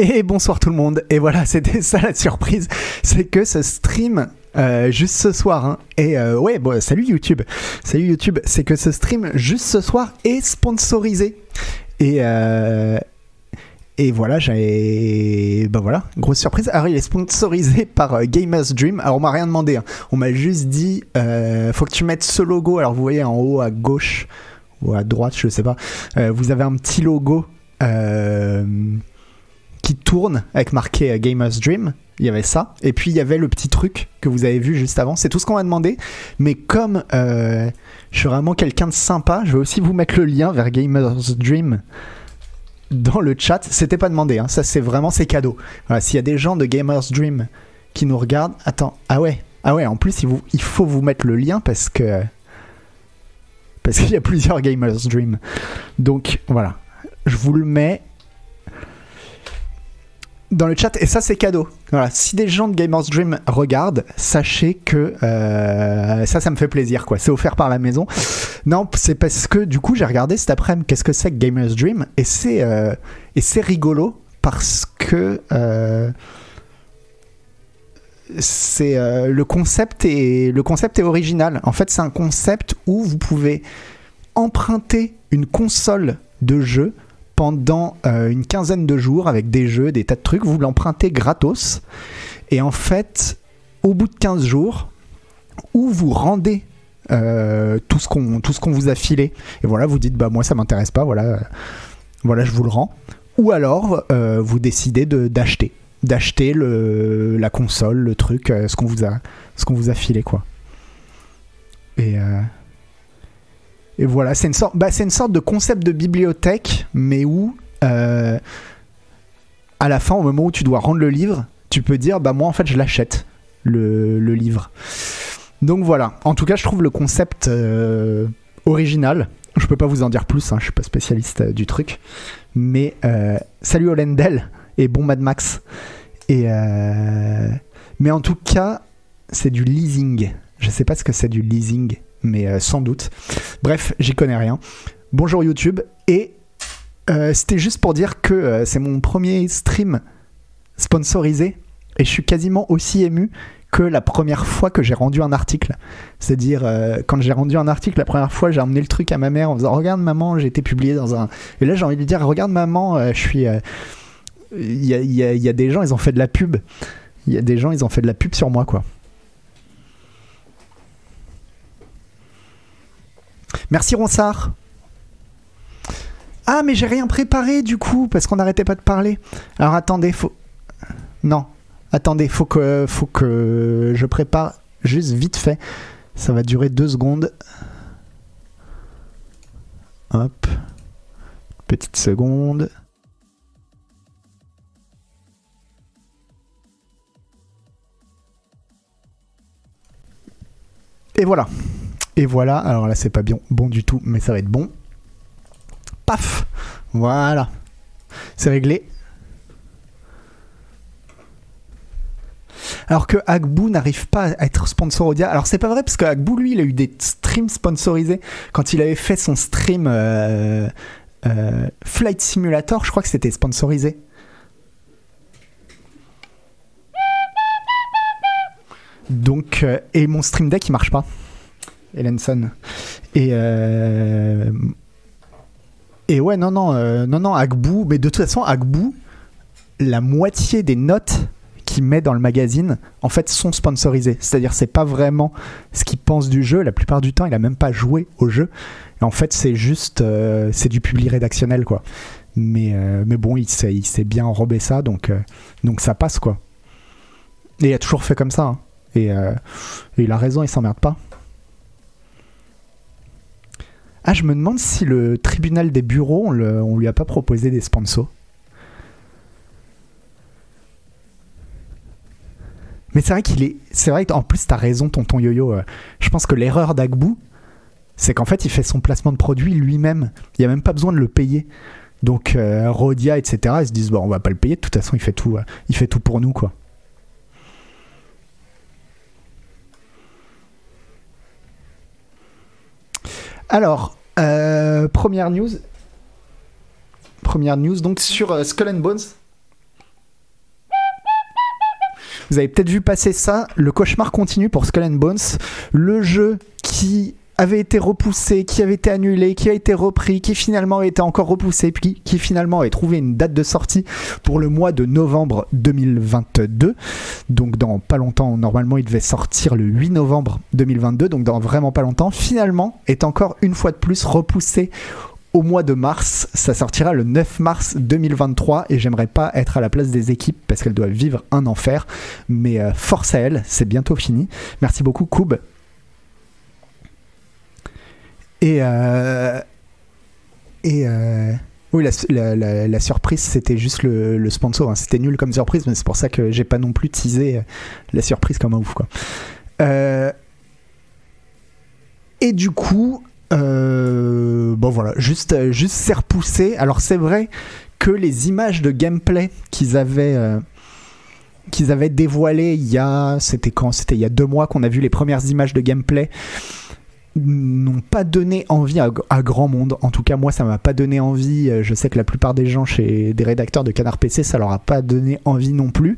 Et bonsoir tout le monde. Et voilà, c'était ça la surprise. C'est que ce stream, euh, juste ce soir, hein, et euh, ouais, bon, salut YouTube. Salut YouTube. C'est que ce stream, juste ce soir, est sponsorisé. Et, euh, et voilà, j'ai. Bah voilà, grosse surprise. Alors, il est sponsorisé par Gamers Dream. Alors, on m'a rien demandé. hein. On m'a juste dit faut que tu mettes ce logo. Alors, vous voyez en haut à gauche ou à droite, je sais pas. vous avez un petit logo qui tourne avec marqué euh, Gamers Dream. Il y avait ça. Et puis, il y avait le petit truc que vous avez vu juste avant. C'est tout ce qu'on m'a demandé. Mais comme euh, je suis vraiment quelqu'un de sympa, je vais aussi vous mettre le lien vers Gamers Dream dans le chat. C'était pas demandé, hein. ça c'est vraiment c'est cadeau. Voilà, s'il y a des gens de Gamers Dream qui nous regardent, attends, ah ouais, ah ouais, en plus il, il faut vous mettre le lien parce que parce qu'il y a plusieurs Gamers Dream. Donc voilà, je vous le mets dans le chat et ça c'est cadeau. Voilà, si des gens de Gamers Dream regardent, sachez que euh, ça ça me fait plaisir quoi. C'est offert par la maison. Non, c'est parce que du coup j'ai regardé cet après-midi qu'est-ce que c'est que Gamers Dream? Et c'est euh, et c'est rigolo parce que euh, c'est le concept le concept est original. En fait, c'est un concept où vous pouvez emprunter une console de jeu pendant euh, une quinzaine de jours avec des jeux, des tas de trucs. Vous l'empruntez gratos. Et en fait, au bout de 15 jours, où vous rendez euh, tout ce qu'on vous a filé. Et voilà vous dites bah moi ça m'intéresse pas. Voilà voilà je vous le rends. Ou alors euh, vous décidez de d'acheter. D'acheter la console le truc ce qu'on vous a ce qu'on vous a filé quoi. Et et voilà c'est une sorte bah, c'est une sorte de concept de bibliothèque mais où euh, à la fin au moment où tu dois rendre le livre tu peux dire bah moi en fait je l'achète le, livre donc voilà, en tout cas je trouve le concept euh, original. Je peux pas vous en dire plus, hein, je suis pas spécialiste euh, du truc. Mais salut Olendel et bon Mad Max. Et mais en tout cas, c'est du leasing. Je sais pas ce que c'est du leasing, mais euh, sans doute. Bref, j'y connais rien. Bonjour YouTube. Et euh, c'était juste pour dire que euh, c'est mon premier stream sponsorisé. Et je suis quasiment aussi ému que la première fois que j'ai rendu un article. C'est-à-dire, quand j'ai rendu un article la première fois, j'ai emmené le truc à ma mère en disant Regarde, maman, j'ai été publié dans un. Et là, j'ai envie de lui dire Regarde, maman, je suis. Il y, a, y a des gens, ils ont fait de la pub. Il y a des gens, ils ont fait de la pub sur moi, quoi. Merci, Ronsard. Ah, mais j'ai rien préparé du coup, parce qu'on n'arrêtait pas de parler. Alors attendez, faut. Non, Attendez, faut que, faut que je prépare juste vite fait. Ça va durer deux secondes. Hop. Petite seconde. Et voilà. Et voilà. Alors là, c'est pas bien, bon du tout, mais ça va être bon. Paf. Voilà. C'est réglé. Alors que Agbu n'arrive pas à être sponsor Audia. Alors c'est pas vrai parce que Agbu lui il a eu des streams sponsorisés quand il avait fait son stream euh, euh, Flight Simulator. Je crois que c'était sponsorisé. Donc euh, et mon stream deck il marche pas. Ellenson. Et euh, et ouais non non euh, non non Agbu. Mais de toute façon Agbu la moitié des notes qu'il met dans le magazine, en fait, sont sponsorisés. C'est-à-dire, c'est pas vraiment ce qu'il pense du jeu. La plupart du temps, il a même pas joué au jeu. En fait, c'est juste, euh, c'est du public rédactionnel, quoi. Mais, mais bon, il sait bien enrober ça, donc, donc ça passe, quoi. Et il a toujours fait comme ça. hein. Et, et il a raison, il s'emmerde pas. Ah, je me demande si le tribunal des bureaux, on, le- lui a pas proposé des sponsors. Mais c'est vrai qu'il est. C'est vrai qu'en plus, t'as raison, tonton Yo-Yo. euh, Je pense que l'erreur d'Agbu, c'est qu'en fait, il fait son placement de produit lui-même. Il n'y a même pas besoin de le payer. Donc, euh, Rodia, etc., ils se disent, bon, on va pas le payer. De toute façon, il fait tout, euh, il fait tout pour nous, quoi. Alors, euh, première news. Première news donc sur euh, Skull and Bones. Vous avez peut-être vu passer ça, le cauchemar continue pour Skull and Bones, le jeu qui avait été repoussé, qui avait été annulé, qui a été repris, qui finalement a été encore repoussé, puis qui finalement a trouvé une date de sortie pour le mois de novembre 2022. Donc dans pas longtemps, normalement il devait sortir le 8 novembre 2022, donc dans vraiment pas longtemps, finalement est encore une fois de plus repoussé au mois de mars. Ça sortira le 9 mars 2023 et j'aimerais pas être à la place des équipes parce qu'elles doivent vivre un enfer. Mais euh, force à elles, c'est bientôt fini. Merci beaucoup, Koub. Et. Euh, et. Euh, oui, la, surprise, c'était juste le, sponsor. Hein. C'était nul comme surprise, mais c'est pour ça que j'ai pas non plus teasé la surprise comme un ouf. Quoi. et du coup, euh, bon voilà, juste, juste repoussé. Alors c'est vrai que les images de gameplay qu'ils avaient, euh, qu'ils avaient dévoilées il y a, c'était quand? C'était il y a deux mois qu'on a vu les premières images de gameplay n'ont pas donné envie à, grand monde. En tout cas, moi, ça m'a pas donné envie. Je sais que la plupart des gens chez des rédacteurs de Canard PC, ça leur a pas donné envie non plus.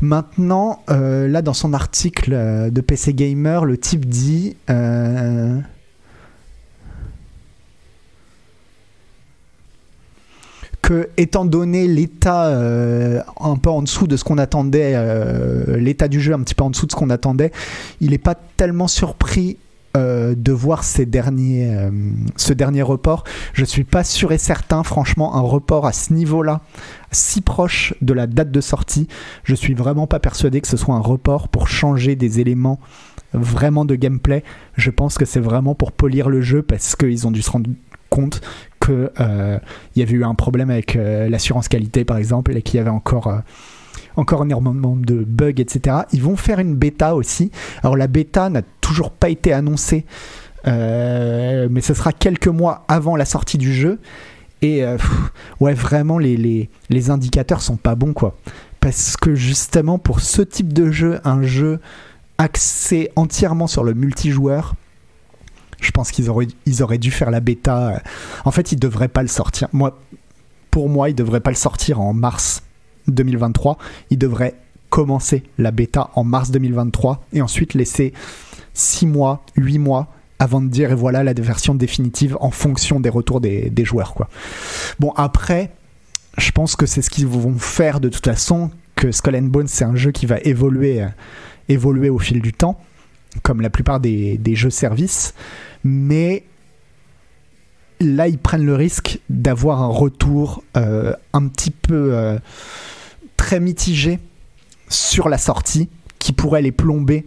Maintenant, euh, là, dans son article de PC Gamer, le type dit. que, étant donné l'état euh, un peu en dessous de ce qu'on attendait, euh, l'état du jeu un petit peu en dessous de ce qu'on attendait, il n'est pas tellement surpris euh, de voir derniers, ce dernier report. Je suis pas sûr et certain, franchement, un report à ce niveau-là, si proche de la date de sortie, je suis vraiment pas persuadé que ce soit un report pour changer des éléments vraiment de gameplay. Je pense que c'est vraiment pour polir le jeu parce qu'ils ont dû se rendre compte qu'il euh, y avait eu un problème avec euh, l'assurance qualité par exemple et qu'il y avait encore euh, encore énormément de bugs, etc. Ils vont faire une bêta aussi. Alors la bêta n'a toujours pas été annoncée, mais ce sera quelques mois avant la sortie du jeu. Et ouais, vraiment, les, les, les, indicateurs sont pas bons, quoi. Parce que justement, pour ce type de jeu, un jeu axé entièrement sur le multijoueur, je pense qu'ils auraient, auraient dû faire la bêta. En fait, ils devraient pas le sortir. Moi, pour moi, ils devraient pas le sortir en mars 2023. Ils devraient commencer la bêta en mars 2023 et ensuite laisser 6 mois, 8 mois avant de dire et voilà la version définitive en fonction des retours des, joueurs. Bon, après, je pense que c'est ce qu'ils vont faire de toute façon, que Skull and Bones, c'est un jeu qui va évoluer, évoluer au fil du temps, comme la plupart des, des jeux services mais là ils prennent le risque d'avoir un retour euh, un petit peu euh, très mitigé sur la sortie qui pourrait les plomber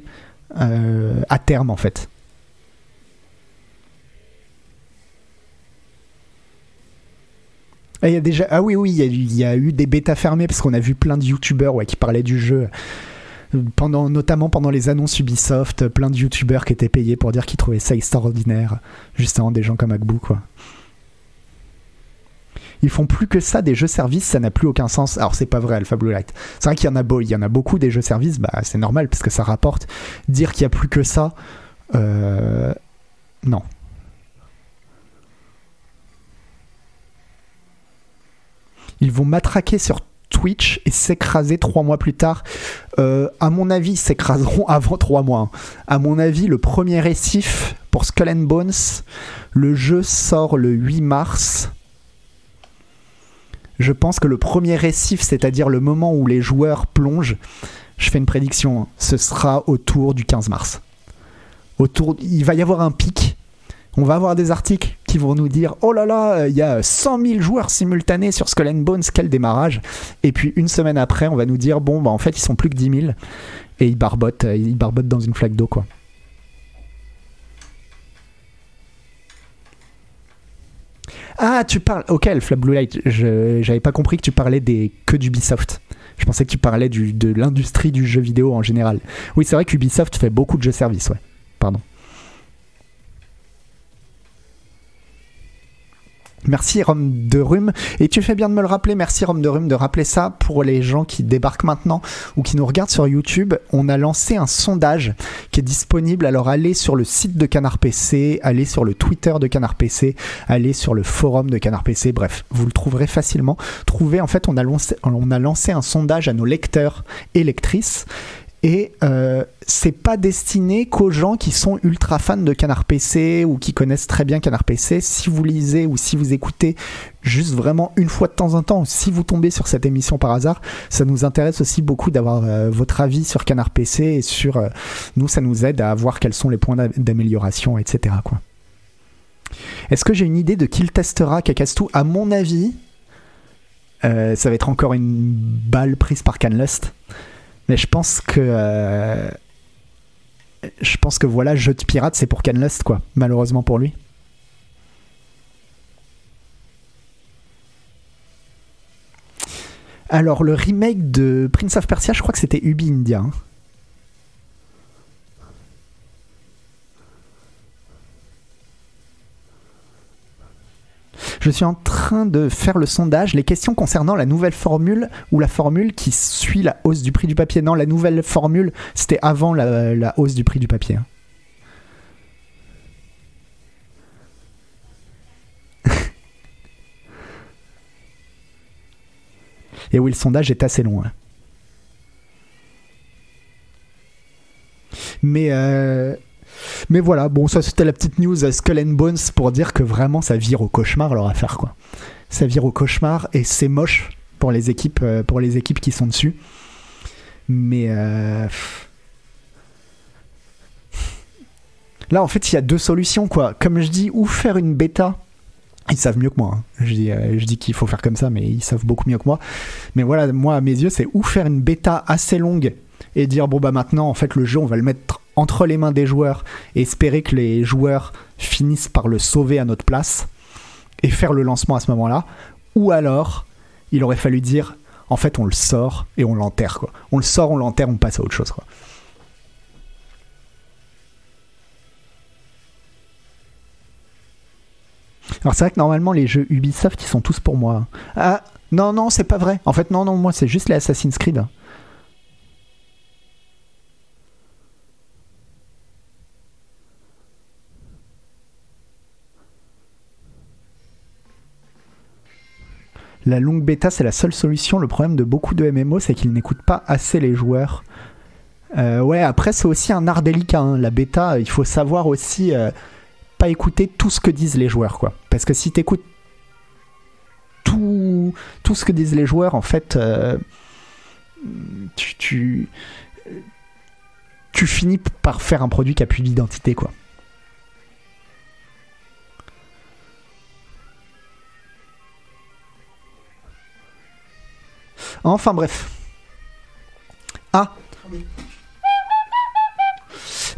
euh, à terme en fait. Ah, y a déjà ah oui oui il y, a eu des bêtas fermées parce qu'on a vu plein de youtubeurs qui parlaient du jeu pendant, notamment pendant les annonces Ubisoft, plein de youtubeurs qui étaient payés pour dire qu'ils trouvaient ça extraordinaire. Justement, des gens comme Agbou, quoi. Ils font plus que ça des jeux services, ça n'a plus aucun sens. Alors c'est pas vrai, Alpha Blue Light. C'est vrai qu'il y en a beau, il y en a beaucoup des jeux services, bah c'est normal parce que ça rapporte. Dire qu'il y a plus que ça, euh, non. Ils vont matraquer sur Twitch et s'écraser trois mois plus tard. Euh, à mon avis, s'écraseront avant trois mois. À mon avis, le premier récif pour Skull and Bones, le jeu sort le 8 mars. Je pense que le premier récif, c'est-à-dire le moment où les joueurs plongent, je fais une prédiction, hein, ce sera autour du 15 mars. Autour, il va y avoir un pic on va avoir des articles qui vont nous dire oh là là, il y a 100 000 joueurs simultanés sur Skull and Bones, quel démarrage. Et puis une semaine après, on va nous dire bon, bah en fait, ils sont plus que 10 000 et ils barbotent, euh, ils barbotent dans une flaque d'eau quoi. Ah, tu parles. Ok, le Flap Blue Light. Je j'avais pas compris que tu parlais des que d'Ubisoft. Je pensais que tu parlais du, de l'industrie du jeu vidéo en général. Oui, c'est vrai qu'Ubisoft fait beaucoup de jeux services, ouais. Pardon. Merci Rome de Rhume. Et tu fais bien de me le rappeler, merci Rome de Rhume de rappeler ça pour les gens qui débarquent maintenant ou qui nous regardent sur YouTube. On a lancé un sondage qui est disponible. Alors allez sur le site de Canard PC, allez sur le Twitter de Canard PC, allez sur le forum de Canard PC. Bref, vous le trouverez facilement. Trouvez, en fait, on a lancé, on a lancé un sondage à nos lecteurs et lectrices et euh, c'est pas destiné qu'aux gens qui sont ultra fans de Canard PC ou qui connaissent très bien Canard PC. Si vous lisez ou si vous écoutez juste vraiment une fois de temps en temps, si vous tombez sur cette émission par hasard, ça nous intéresse aussi beaucoup d'avoir euh, votre avis sur Canard PC et sur euh, nous, ça nous aide à voir quels sont les points d'amélioration, etc. Est-ce que j'ai une idée de qui le testera Kakastou À mon avis, ça va être encore une balle prise par Canlust. Mais je pense que. Euh, je pense que voilà, jeu de pirate, c'est pour Canlust, quoi. Malheureusement pour lui. Alors, le remake de Prince of Persia, je crois que c'était Ubi India. Hein. Je suis en train de faire le sondage. Les questions concernant la nouvelle formule ou la formule qui suit la hausse du prix du papier. Non, la nouvelle formule, c'était avant la, hausse du prix du papier. Et oui, le sondage est assez long. Hein. Mais euh, mais voilà, bon, ça c'était la petite news à Skull and Bones pour dire que vraiment ça vire au cauchemar leur affaire, quoi. Ça vire au cauchemar et c'est moche pour les équipes, euh, pour les équipes qui sont dessus. Mais euh, là, en fait, il y a deux solutions, quoi. Comme je dis, ou faire une bêta. Ils savent mieux que moi. Hein. Euh, je dis qu'il faut faire comme ça, mais ils savent beaucoup mieux que moi. Mais voilà, moi, à mes yeux, c'est ou faire une bêta assez longue et dire bon bah maintenant en fait le jeu on va le mettre entre les mains des joueurs et espérer que les joueurs finissent par le sauver à notre place et faire le lancement à ce moment-là. Ou alors il aurait fallu dire en fait on le sort et on l'enterre quoi. On le sort on l'enterre on passe à autre chose quoi. Alors c'est vrai que normalement les jeux Ubisoft ils sont tous pour moi ah non non c'est pas vrai. En fait non non moi c'est juste les Assassin's Creed La longue bêta, c'est la seule solution. Le problème de beaucoup de MMO, c'est qu'ils n'écoutent pas assez les joueurs. Euh, ouais, après, c'est aussi un art délicat. Hein. La bêta, il faut savoir aussi euh, pas écouter tout ce que disent les joueurs. quoi. Parce que si tu écoutes tout, tout ce que disent les joueurs, en fait, euh, tu, tu, tu finis par faire un produit qui a plus d'identité. quoi. Enfin bref. Ah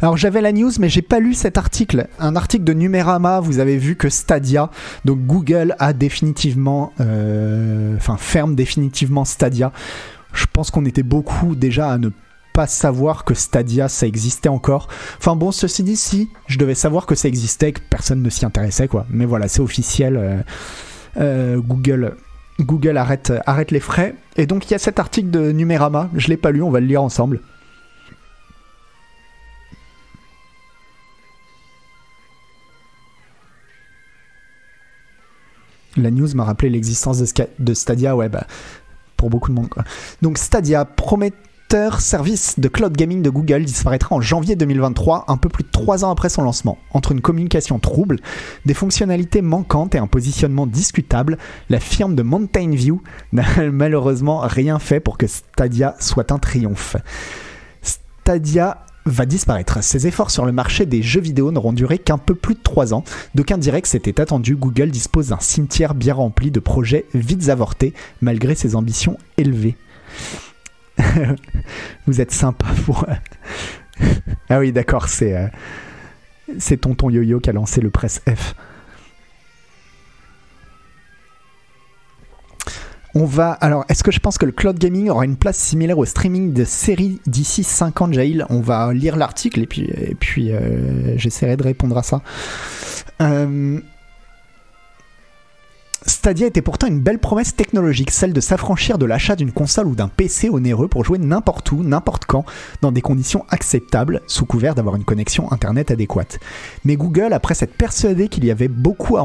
alors j'avais la news mais j'ai pas lu cet article. Un article de Numérama, vous avez vu que Stadia, donc Google a définitivement, euh, enfin ferme définitivement Stadia. Je pense qu'on était beaucoup déjà à ne pas savoir que Stadia ça existait encore. Enfin bon, ceci dit, si je devais savoir que ça existait, que personne ne s'y intéressait quoi. Mais voilà, c'est officiel. Euh, euh, Google Google arrête, arrête les frais. Et donc il y a cet article de Numérama, je l'ai pas lu, on va le lire ensemble. La news m'a rappelé l'existence de, Stadia, ouais, bah, pour beaucoup de monde. Quoi. Donc Stadia promet service de cloud gaming de Google disparaîtra en janvier 2023, un peu plus de 3 ans après son lancement. Entre une communication trouble, des fonctionnalités manquantes et un positionnement discutable, la firme de Mountain View n'a malheureusement rien fait pour que Stadia soit un triomphe. Stadia va disparaître. Ses efforts sur le marché des jeux vidéo n'auront duré qu'un peu plus de 3 ans. D'aucuns diraient que c'était attendu, Google dispose d'un cimetière bien rempli de projets vides avortés, malgré ses ambitions élevées. Vous êtes sympa pour. ah oui, d'accord, c'est. Euh, c'est Tonton Yo-Yo qui a lancé le Press F. On va. Alors, est-ce que je pense que le cloud gaming aura une place similaire au streaming de séries d'ici 5 ans, Jail On va lire l'article et puis, et puis euh, j'essaierai de répondre à ça. Euh, Stadia était pourtant une belle promesse technologique, celle de s'affranchir de l'achat d'une console ou d'un PC onéreux pour jouer n'importe où, n'importe quand, dans des conditions acceptables, sous couvert d'avoir une connexion Internet adéquate. Mais Google, après s'être persuadé qu'il y avait beaucoup à,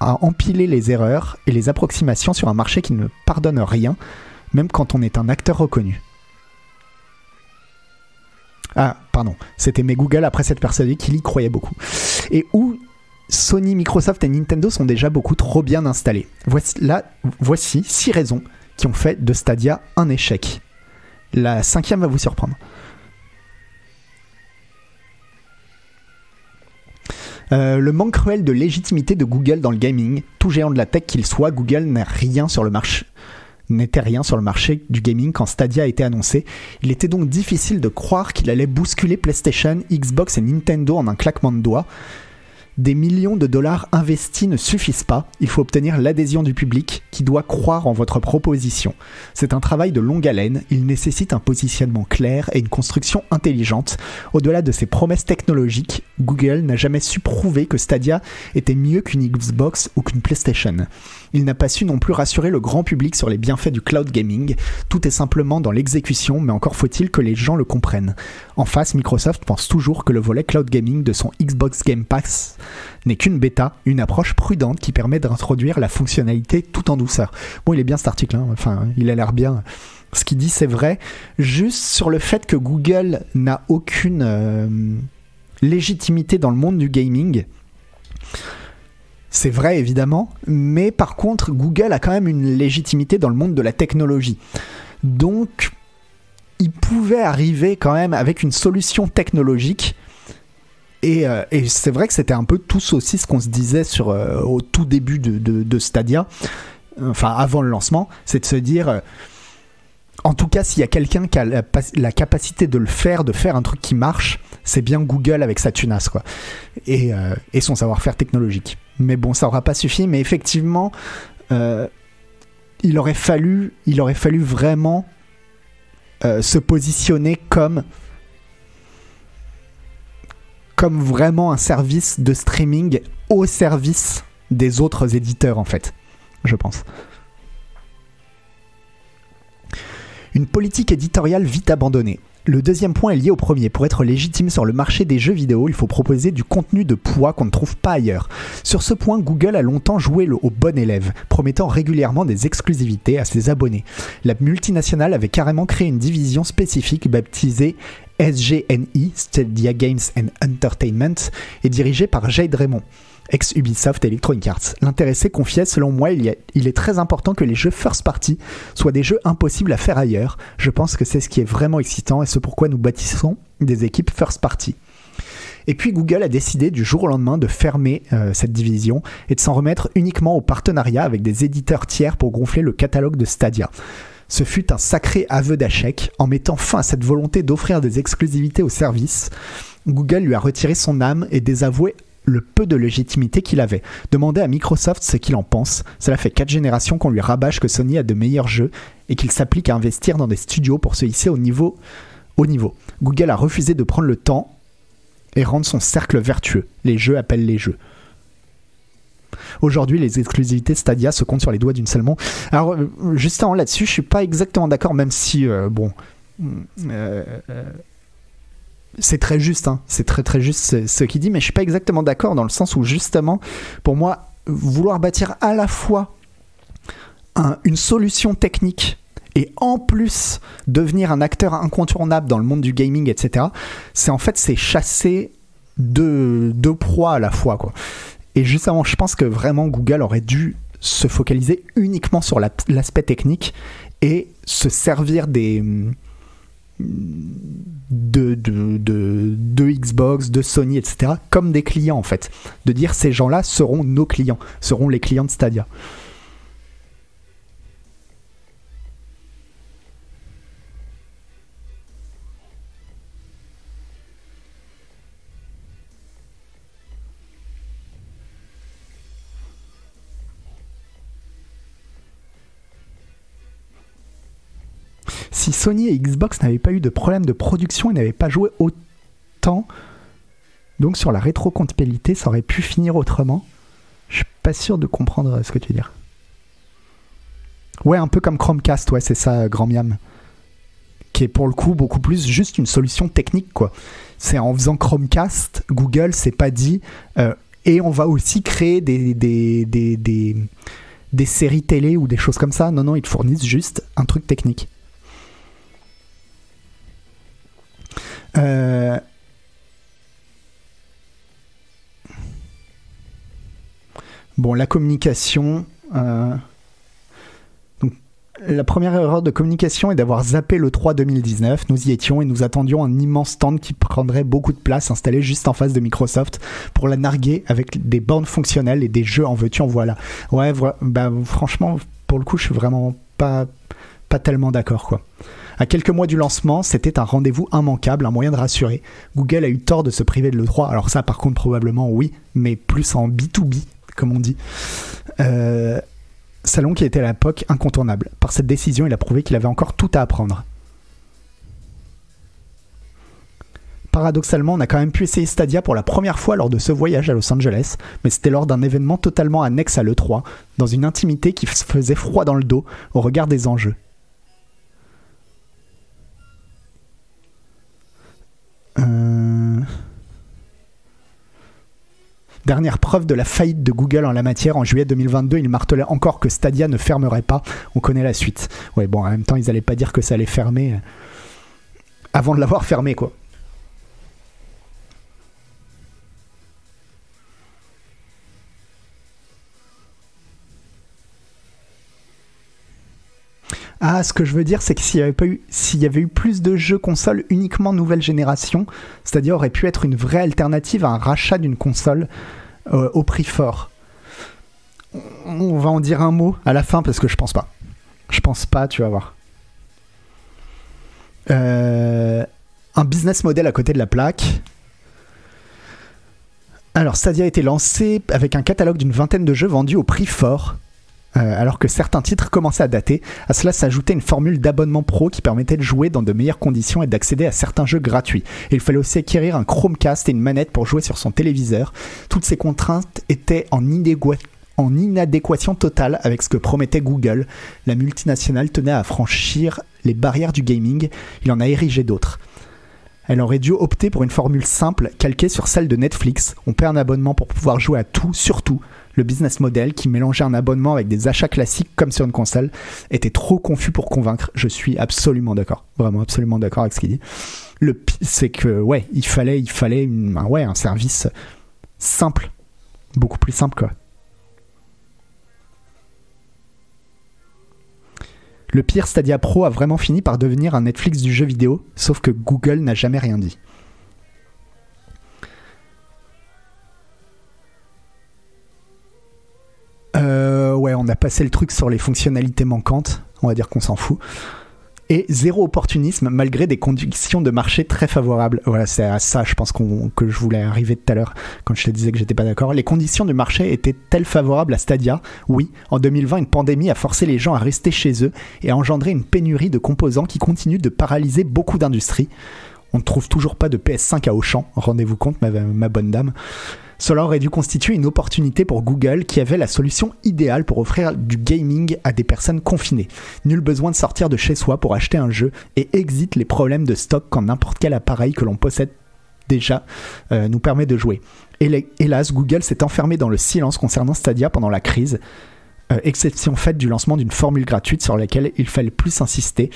empiler les erreurs et les approximations sur un marché qui ne pardonne rien, même quand on est un acteur reconnu. Ah, pardon, c'était mes Google après s'être persuadé qu'il y croyait beaucoup. Et où Sony, Microsoft et Nintendo sont déjà beaucoup trop bien installés. Voici, là, voici six raisons qui ont fait de Stadia un échec. La cinquième va vous surprendre. Euh, le manque cruel de légitimité de Google dans le gaming, tout géant de la tech qu'il soit, Google n'a rien sur le marché n'était rien sur le marché du gaming quand Stadia a été annoncé. Il était donc difficile de croire qu'il allait bousculer PlayStation, Xbox et Nintendo en un claquement de doigts. Des millions de dollars investis ne suffisent pas, il faut obtenir l'adhésion du public qui doit croire en votre proposition. C'est un travail de longue haleine, il nécessite un positionnement clair et une construction intelligente. Au-delà de ses promesses technologiques, Google n'a jamais su prouver que Stadia était mieux qu'une Xbox ou qu'une PlayStation. Il n'a pas su non plus rassurer le grand public sur les bienfaits du cloud gaming. Tout est simplement dans l'exécution, mais encore faut-il que les gens le comprennent. En face, Microsoft pense toujours que le volet cloud gaming de son Xbox Game Pass n'est qu'une bêta, une approche prudente qui permet d'introduire la fonctionnalité tout en douceur. Bon, il est bien cet article, hein. enfin, il a l'air bien. Ce qu'il dit, c'est vrai. Juste sur le fait que Google n'a aucune euh, légitimité dans le monde du gaming. C'est vrai évidemment, mais par contre, Google a quand même une légitimité dans le monde de la technologie. Donc, il pouvait arriver quand même avec une solution technologique. Et, euh, c'est vrai que c'était un peu tous aussi ce qu'on se disait sur, euh, au tout début de, Stadia, enfin avant le lancement, c'est de se dire, euh, en tout cas, s'il y a quelqu'un qui a la, capacité de le faire, de faire un truc qui marche, c'est bien Google avec sa tunasse, quoi. Et, et son savoir-faire technologique. Mais bon, ça n'aura pas suffi. Mais effectivement, il, aurait fallu, il aurait fallu vraiment euh, se positionner comme comme vraiment un service de streaming au service des autres éditeurs en fait, je pense. Une politique éditoriale vite abandonnée. Le deuxième point est lié au premier. Pour être légitime sur le marché des jeux vidéo, il faut proposer du contenu de poids qu'on ne trouve pas ailleurs. Sur ce point, Google a longtemps joué le, au bon élève, promettant régulièrement des exclusivités à ses abonnés. La multinationale avait carrément créé une division spécifique baptisée SGNI, Stadia Games and Entertainment, et dirigée par Jade Raymond ex-Ubisoft Electronic Arts. L'intéressé confiait, selon moi, il, est très important que les jeux first party soient des jeux impossibles à faire ailleurs. Je pense que c'est ce qui est vraiment excitant et ce pourquoi nous bâtissons des équipes first party. Et puis Google a décidé du jour au lendemain de fermer euh, cette division et de s'en remettre uniquement au partenariat avec des éditeurs tiers pour gonfler le catalogue de Stadia. Ce fut un sacré aveu d'échec en mettant fin à cette volonté d'offrir des exclusivités au service. Google lui a retiré son âme et désavoué le peu de légitimité qu'il avait. Demandez à Microsoft ce qu'il en pense. Cela fait 4 générations qu'on lui rabâche que Sony a de meilleurs jeux et qu'il s'applique à investir dans des studios pour se hisser au niveau, au niveau. Google a refusé de prendre le temps et rendre son cercle vertueux. Les jeux appellent les jeux. Aujourd'hui, les exclusivités Stadia se comptent sur les doigts d'une seule main. Alors, euh, juste avant là-dessus, je suis pas exactement d'accord, même si, euh, bon, euh, c'est très juste, hein. c'est très très juste ce, qu'il dit, mais je suis pas exactement d'accord dans le sens où justement, pour moi, vouloir bâtir à la fois une solution technique et en plus devenir un acteur incontournable dans le monde du gaming, etc., c'est en fait c'est chasser deux, deux proies à la fois. Quoi. Et justement, je pense que vraiment Google aurait dû se focaliser uniquement sur l'aspect technique et se servir des de, de, Xbox, de Sony, etc., comme des clients en fait. De dire ces gens-là seront nos clients, seront les clients de Stadia. Sony et Xbox n'avaient pas eu de problème de production et n'avaient pas joué autant, donc sur la rétrocomptabilité, ça aurait pu finir autrement. Je suis pas sûr de comprendre ce que tu veux dire. Ouais, un peu comme Chromecast, ouais, c'est ça, Grand Miam. Qui est pour le coup beaucoup plus juste une solution technique, quoi. C'est en faisant Chromecast, Google s'est pas dit. Euh, et on va aussi créer des, des, des, des, des séries télé ou des choses comme ça. Non, non, ils fournissent juste un truc technique. Euh, Bon, la communication. euh, la première erreur de communication est d'avoir zappé le 3 2019. Nous y étions et nous attendions un immense stand qui prendrait beaucoup de place installé juste en face de Microsoft pour la narguer avec des bornes fonctionnelles et des jeux en veux-tu en voilà. Ouais, bah, franchement, pour le coup, je suis vraiment pas, pas tellement d'accord, quoi. À quelques mois du lancement, c'était un rendez-vous immanquable, un moyen de rassurer. Google a eu tort de se priver de l'E3. Alors ça, par contre, probablement oui, mais plus en B2B, comme on dit. Euh, salon qui était à l'époque incontournable. Par cette décision, il a prouvé qu'il avait encore tout à apprendre. Paradoxalement, on a quand même pu essayer Stadia pour la première fois lors de ce voyage à Los Angeles, mais c'était lors d'un événement totalement annexe à l'E3, dans une intimité qui faisait froid dans le dos au regard des enjeux. Euh, Dernière preuve de la faillite de Google en la matière, en juillet 2022, il martelait encore que Stadia ne fermerait pas. On connaît la suite. Ouais, bon, en même temps, ils allaient pas dire que ça allait fermer euh, avant de l'avoir fermé, quoi. Ah, ce que je veux dire, c'est que s'il y avait eu plus de jeux consoles uniquement nouvelle génération, c'est-à-dire aurait pu être une vraie alternative à un rachat d'une console euh, au prix fort. On va en dire un mot à la fin parce que je pense pas. Je pense pas, tu vas voir. Euh, un business model à côté de la plaque. Alors, Stadia a été lancé avec un catalogue d'une vingtaine de jeux vendus au prix fort. Euh, alors que certains titres commençaient à dater. À cela s'ajoutait une formule d'abonnement pro qui permettait de jouer dans de meilleures conditions et d'accéder à certains jeux gratuits. Il fallait aussi acquérir un Chromecast et une manette pour jouer sur son téléviseur. Toutes ces contraintes étaient en, en inadéquation totale avec ce que promettait Google. La multinationale tenait à franchir les barrières du gaming. Il en a érigé d'autres. Elle aurait dû opter pour une formule simple, calquée sur celle de Netflix. On paie un abonnement pour pouvoir jouer à tout, surtout. Le business model, qui mélangeait un abonnement avec des achats classiques comme sur une console, était trop confus pour convaincre. Je suis absolument d'accord. Vraiment absolument d'accord avec ce qu'il dit. Le c'est que, ouais, il fallait, il fallait un, ouais, un service simple. Beaucoup plus simple, quoi. Le pire, Stadia Pro a vraiment fini par devenir un Netflix du jeu vidéo, sauf que Google n'a jamais rien dit. Ouais, on a passé le truc sur les fonctionnalités manquantes, on va dire qu'on s'en fout. Et zéro opportunisme malgré des conditions de marché très favorables. Voilà, c'est à ça, je pense que je voulais arriver tout à l'heure quand je te disais que j'étais pas d'accord. Les conditions de marché étaient-elles favorables à Stadia Oui, en 2020, une pandémie a forcé les gens à rester chez eux et a engendré une pénurie de composants qui continue de paralyser beaucoup d'industries. On ne trouve toujours pas de PS5 à Auchan, rendez-vous compte, ma bonne dame. Cela aurait dû constituer une opportunité pour Google qui avait la solution idéale pour offrir du gaming à des personnes confinées. Nul besoin de sortir de chez soi pour acheter un jeu et exit les problèmes de stock quand n'importe quel appareil que l'on possède déjà euh, nous permet de jouer. Héla- Hélas, Google s'est enfermé dans le silence concernant Stadia pendant la crise, euh, exception faite du lancement d'une formule gratuite sur laquelle il fallait plus insister,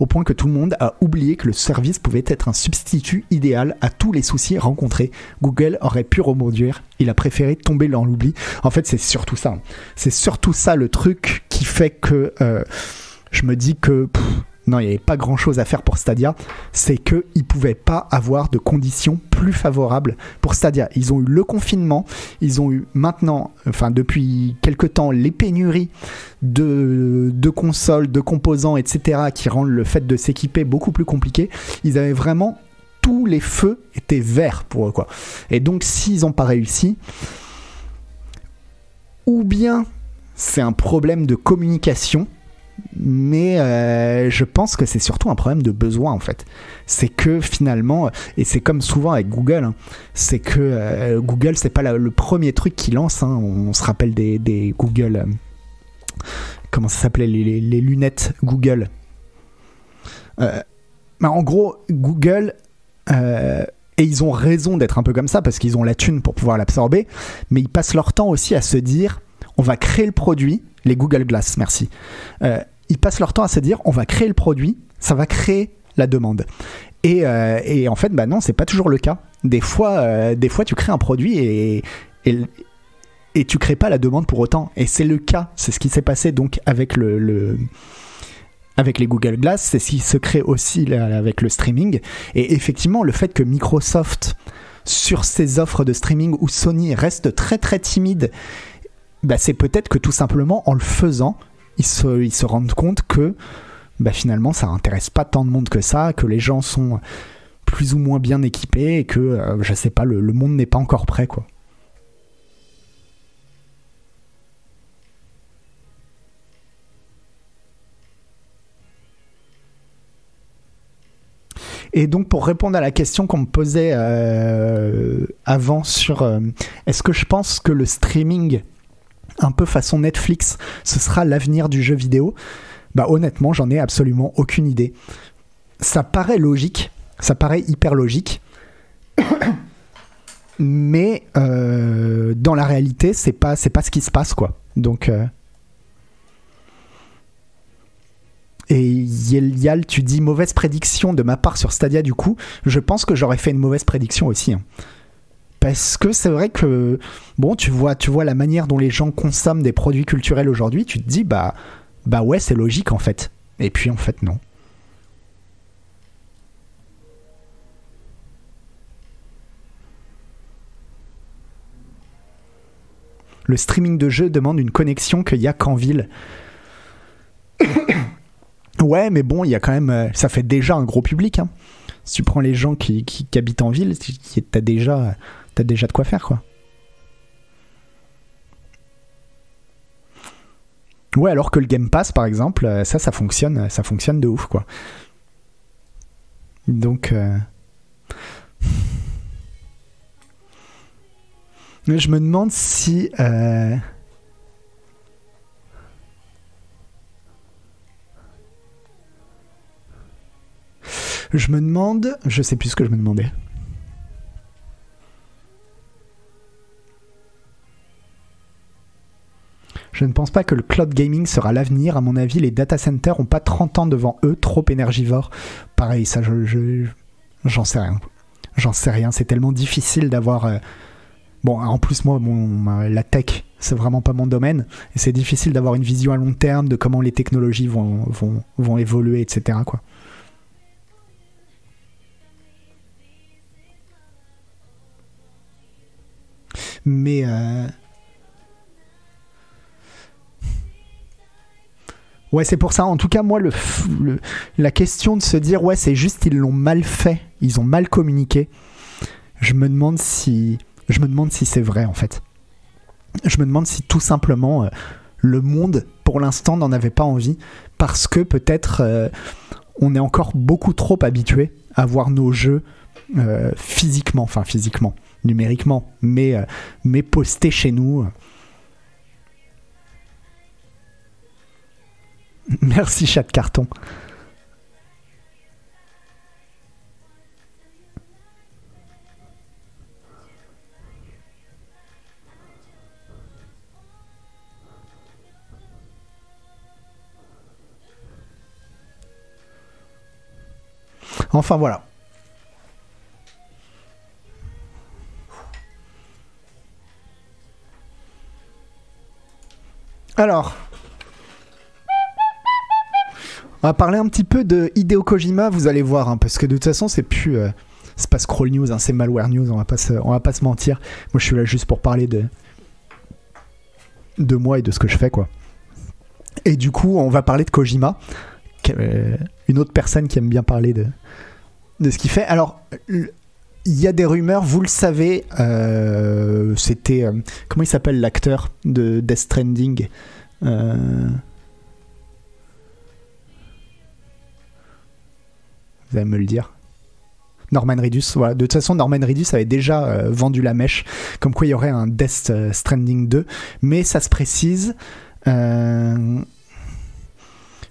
au point que tout le monde a oublié que le service pouvait être un substitut idéal à tous les soucis rencontrés. Google aurait pu rebondir, il a préféré tomber dans l'oubli. En fait, c'est surtout ça. C'est surtout ça le truc qui fait que euh, je me dis que non, il n'y avait pas grand chose à faire pour Stadia. C'est qu'ils ne pouvaient pas avoir de conditions plus favorables pour Stadia. Ils ont eu le confinement, ils ont eu maintenant, enfin depuis quelque temps, les pénuries de, consoles, de composants, etc., qui rendent le fait de s'équiper beaucoup plus compliqué. Ils avaient vraiment tous les feux étaient verts pour eux, quoi. Et donc, s'ils n'ont pas réussi, ou bien c'est un problème de communication, mais euh, je pense que c'est surtout un problème de besoin en fait. C'est que finalement, et c'est comme souvent avec Google, hein, c'est que euh, Google c'est pas le premier truc qu'ils lance. hein. on se rappelle des, Google. euh, comment ça s'appelait les, lunettes Google. Euh, bah, en gros, Google et ils ont raison d'être un peu comme ça parce qu'ils ont la thune pour pouvoir l'absorber, mais ils passent leur temps aussi à se dire on va créer le produit, les Google Glass, merci. Euh, ils passent leur temps à se dire on va créer le produit, ça va créer la demande. Et, euh, en fait, bah non, c'est pas toujours le cas. Des fois, euh, des fois, tu crées un produit et, et, et tu crées pas la demande pour autant. Et c'est le cas, c'est ce qui s'est passé donc avec le, le avec les Google Glass, c'est ce qui se crée aussi avec le streaming. Et effectivement, le fait que Microsoft, sur ses offres de streaming ou Sony, reste très très timide, bah, c'est peut-être que tout simplement en le faisant, ils se, ils se rendent compte que bah, finalement ça intéresse pas tant de monde que ça, que les gens sont plus ou moins bien équipés et que, euh, je sais pas, le, le monde n'est pas encore prêt quoi. Et donc pour répondre à la question qu'on me posait euh, avant sur euh, est-ce que je pense que le streaming un peu façon Netflix, ce sera l'avenir du jeu vidéo Bah honnêtement, j'en ai absolument aucune idée. Ça paraît logique, ça paraît hyper logique. mais euh, dans la réalité, c'est pas pas ce qui se passe quoi. Donc Et Yel tu dis mauvaise prédiction de ma part sur Stadia du coup. Je pense que j'aurais fait une mauvaise prédiction aussi. Hein. Parce que c'est vrai que bon, tu vois, tu vois la manière dont les gens consomment des produits culturels aujourd'hui, tu te dis bah bah ouais, c'est logique en fait. Et puis en fait non. Le streaming de jeux demande une connexion qu'il n'y a qu'en ville. Ouais, mais bon, il y a quand même. Euh, ça fait déjà un gros public. Hein. Si tu prends les gens qui, qui, habitent en ville, t'as déjà, as déjà de quoi faire, quoi. Ouais, alors que le Game Pass, par exemple, euh, ça, ça fonctionne, ça fonctionne de ouf, quoi. Donc. Euh, je me demande si. Je me demande, je sais plus ce que je me demandais. Je ne pense pas que le cloud gaming sera l'avenir. À mon avis, les data centers ont pas 30 ans devant eux, trop énergivores. Pareil, ça, je, j'en sais rien. J'en sais rien. C'est tellement difficile d'avoir. Euh, bon, en plus, moi, la tech, c'est vraiment pas mon domaine. Et c'est difficile d'avoir une vision à long terme de comment les technologies vont, vont, vont évoluer, etc. Mais. Euh, ouais, c'est pour ça. En tout cas, moi, le, la question de se dire, ouais, c'est juste ils l'ont mal fait, ils ont mal communiqué. Je me demande si, je me demande si c'est vrai en fait. Je me demande si tout simplement euh, le monde, pour l'instant, n'en avait pas envie parce que peut-être euh, on est encore beaucoup trop habitué à voir nos jeux physiquement, enfin physiquement, numériquement, mais, euh, mais posté chez nous. Merci chat de carton. Enfin voilà. Alors, on va parler un petit peu de Hideo Kojima, vous allez voir, hein, parce que de toute façon, c'est plus. Euh, c'est pas Scroll News, hein, c'est Malware News, on va, pas se, on va pas se mentir. Moi, je suis là juste pour parler de. de moi et de ce que je fais, quoi. Et du coup, on va parler de Kojima, euh, une autre personne qui aime bien parler de, de ce qu'il fait. Alors, il y a des rumeurs, vous le savez, euh, c'était... Comment il s'appelle l'acteur de Death Stranding Vous allez me le dire. Norman Reedus, voilà. De toute façon, Norman Reedus avait déjà vendu la mèche, comme quoi il y aurait un Death Stranding 2, mais ça se précise. voilà,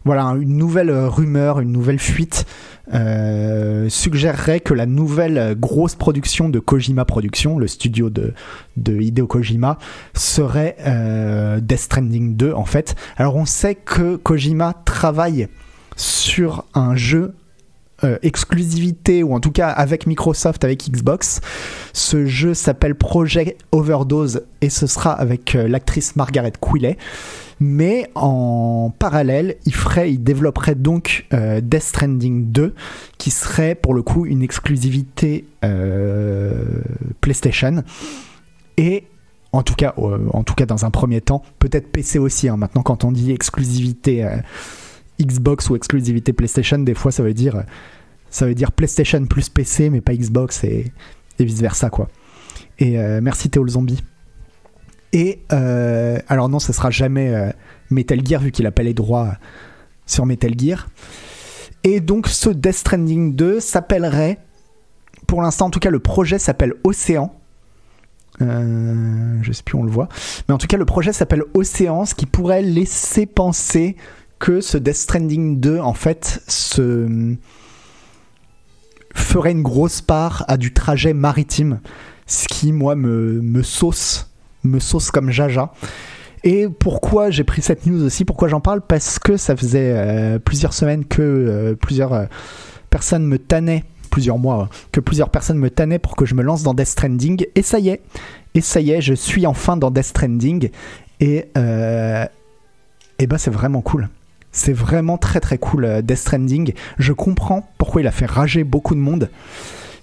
une nouvelle rumeur, une nouvelle fuite euh, suggérerait que la nouvelle grosse production de Kojima Productions, le studio de, de Hideo Kojima, serait euh, Death Stranding 2 en fait. Alors on sait que Kojima travaille sur un jeu euh, exclusivité, ou en tout cas avec Microsoft, avec Xbox. Ce jeu s'appelle Project Overdose et ce sera avec euh, l'actrice Margaret Quilley. Mais en parallèle, il, ferait, il développerait donc euh, Death Stranding 2, qui serait pour le coup une exclusivité PlayStation. Et en tout, cas, en tout cas, dans un premier temps, peut-être PC aussi. Hein. Maintenant, quand on dit exclusivité Xbox ou exclusivité PlayStation, des fois ça veut dire ça veut dire PlayStation plus PC mais pas Xbox et, vice versa quoi. Et euh, merci Théo le zombie. Et euh, alors non, ce sera jamais euh, Metal Gear vu qu'il a pas les droits sur Metal Gear. Et donc ce Death Stranding 2 s'appellerait, pour l'instant en tout cas le projet s'appelle Océan. je sais plus on le voit. Mais en tout cas le projet s'appelle Océan, ce qui pourrait laisser penser que ce Death Stranding 2, en fait, se ferait une grosse part à du trajet maritime, ce qui, moi, me, sauce, me sauce comme jaja. Et pourquoi j'ai pris cette news aussi, pourquoi j'en parle? Parce que ça faisait euh, plusieurs semaines que euh, plusieurs euh, personnes me tannaient, plusieurs mois, que plusieurs personnes me tannaient pour que je me lance dans Death Stranding. Et ça y est, et ça y est, je suis enfin dans Death Stranding. Et, et ben c'est vraiment cool. C'est vraiment très très cool euh, Death Stranding. Je comprends pourquoi il a fait rager beaucoup de monde,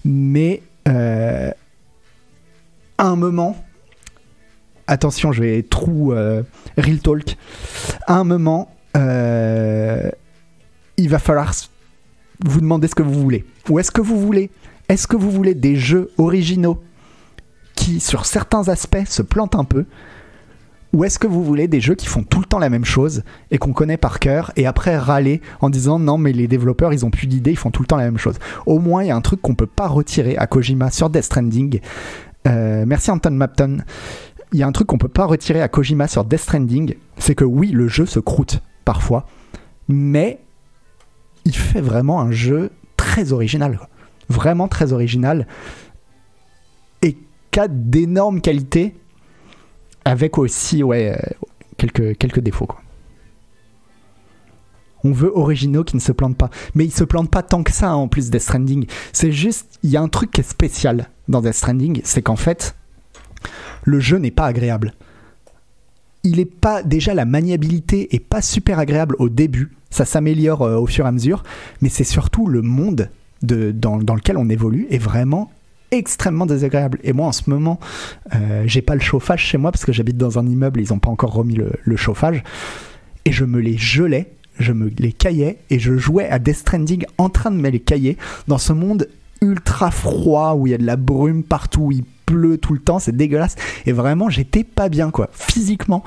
mais euh, à un moment, attention, je vais trou euh, real talk. Un moment, il va falloir vous demander ce que vous voulez. Ou est-ce que vous voulez Est-ce que vous voulez des jeux originaux qui, sur certains aspects, se plantent un peu ou est-ce que vous voulez des jeux qui font tout le temps la même chose et qu'on connaît par cœur et après râler en disant non mais les développeurs ils ont plus d'idées, ils font tout le temps la même chose. Au moins il y a un truc qu'on peut pas retirer à Kojima sur Death Stranding. Euh, merci Anton Mapton. Il y a un truc qu'on peut pas retirer à Kojima sur Death Stranding, c'est que oui le jeu se croûte parfois, mais il fait vraiment un jeu très original, vraiment très original et qui d'énormes qualités avec aussi ouais, euh, quelques, quelques défauts. Quoi. On veut originaux qui ne se plantent pas. Mais ils se plantent pas tant que ça hein, en plus Death Stranding. C'est juste, il y a un truc qui est spécial dans Death Stranding, c'est qu'en fait, le jeu n'est pas agréable. Il est pas déjà la maniabilité est pas super agréable au début. Ça s'améliore euh, au fur et à mesure, mais c'est surtout le monde de, dans, dans, lequel on évolue est vraiment extrêmement désagréable. Et moi, en ce moment, euh, j'ai pas le chauffage chez moi parce que j'habite dans un immeuble, ils ont pas encore remis le, chauffage. Et je me les gelais, je me les caillais et je jouais à Death Stranding en train de me les cailler dans ce monde ultra froid où il y a de la brume partout, où il pleut tout le temps, c'est dégueulasse. Et vraiment, j'étais pas bien, quoi. Physiquement,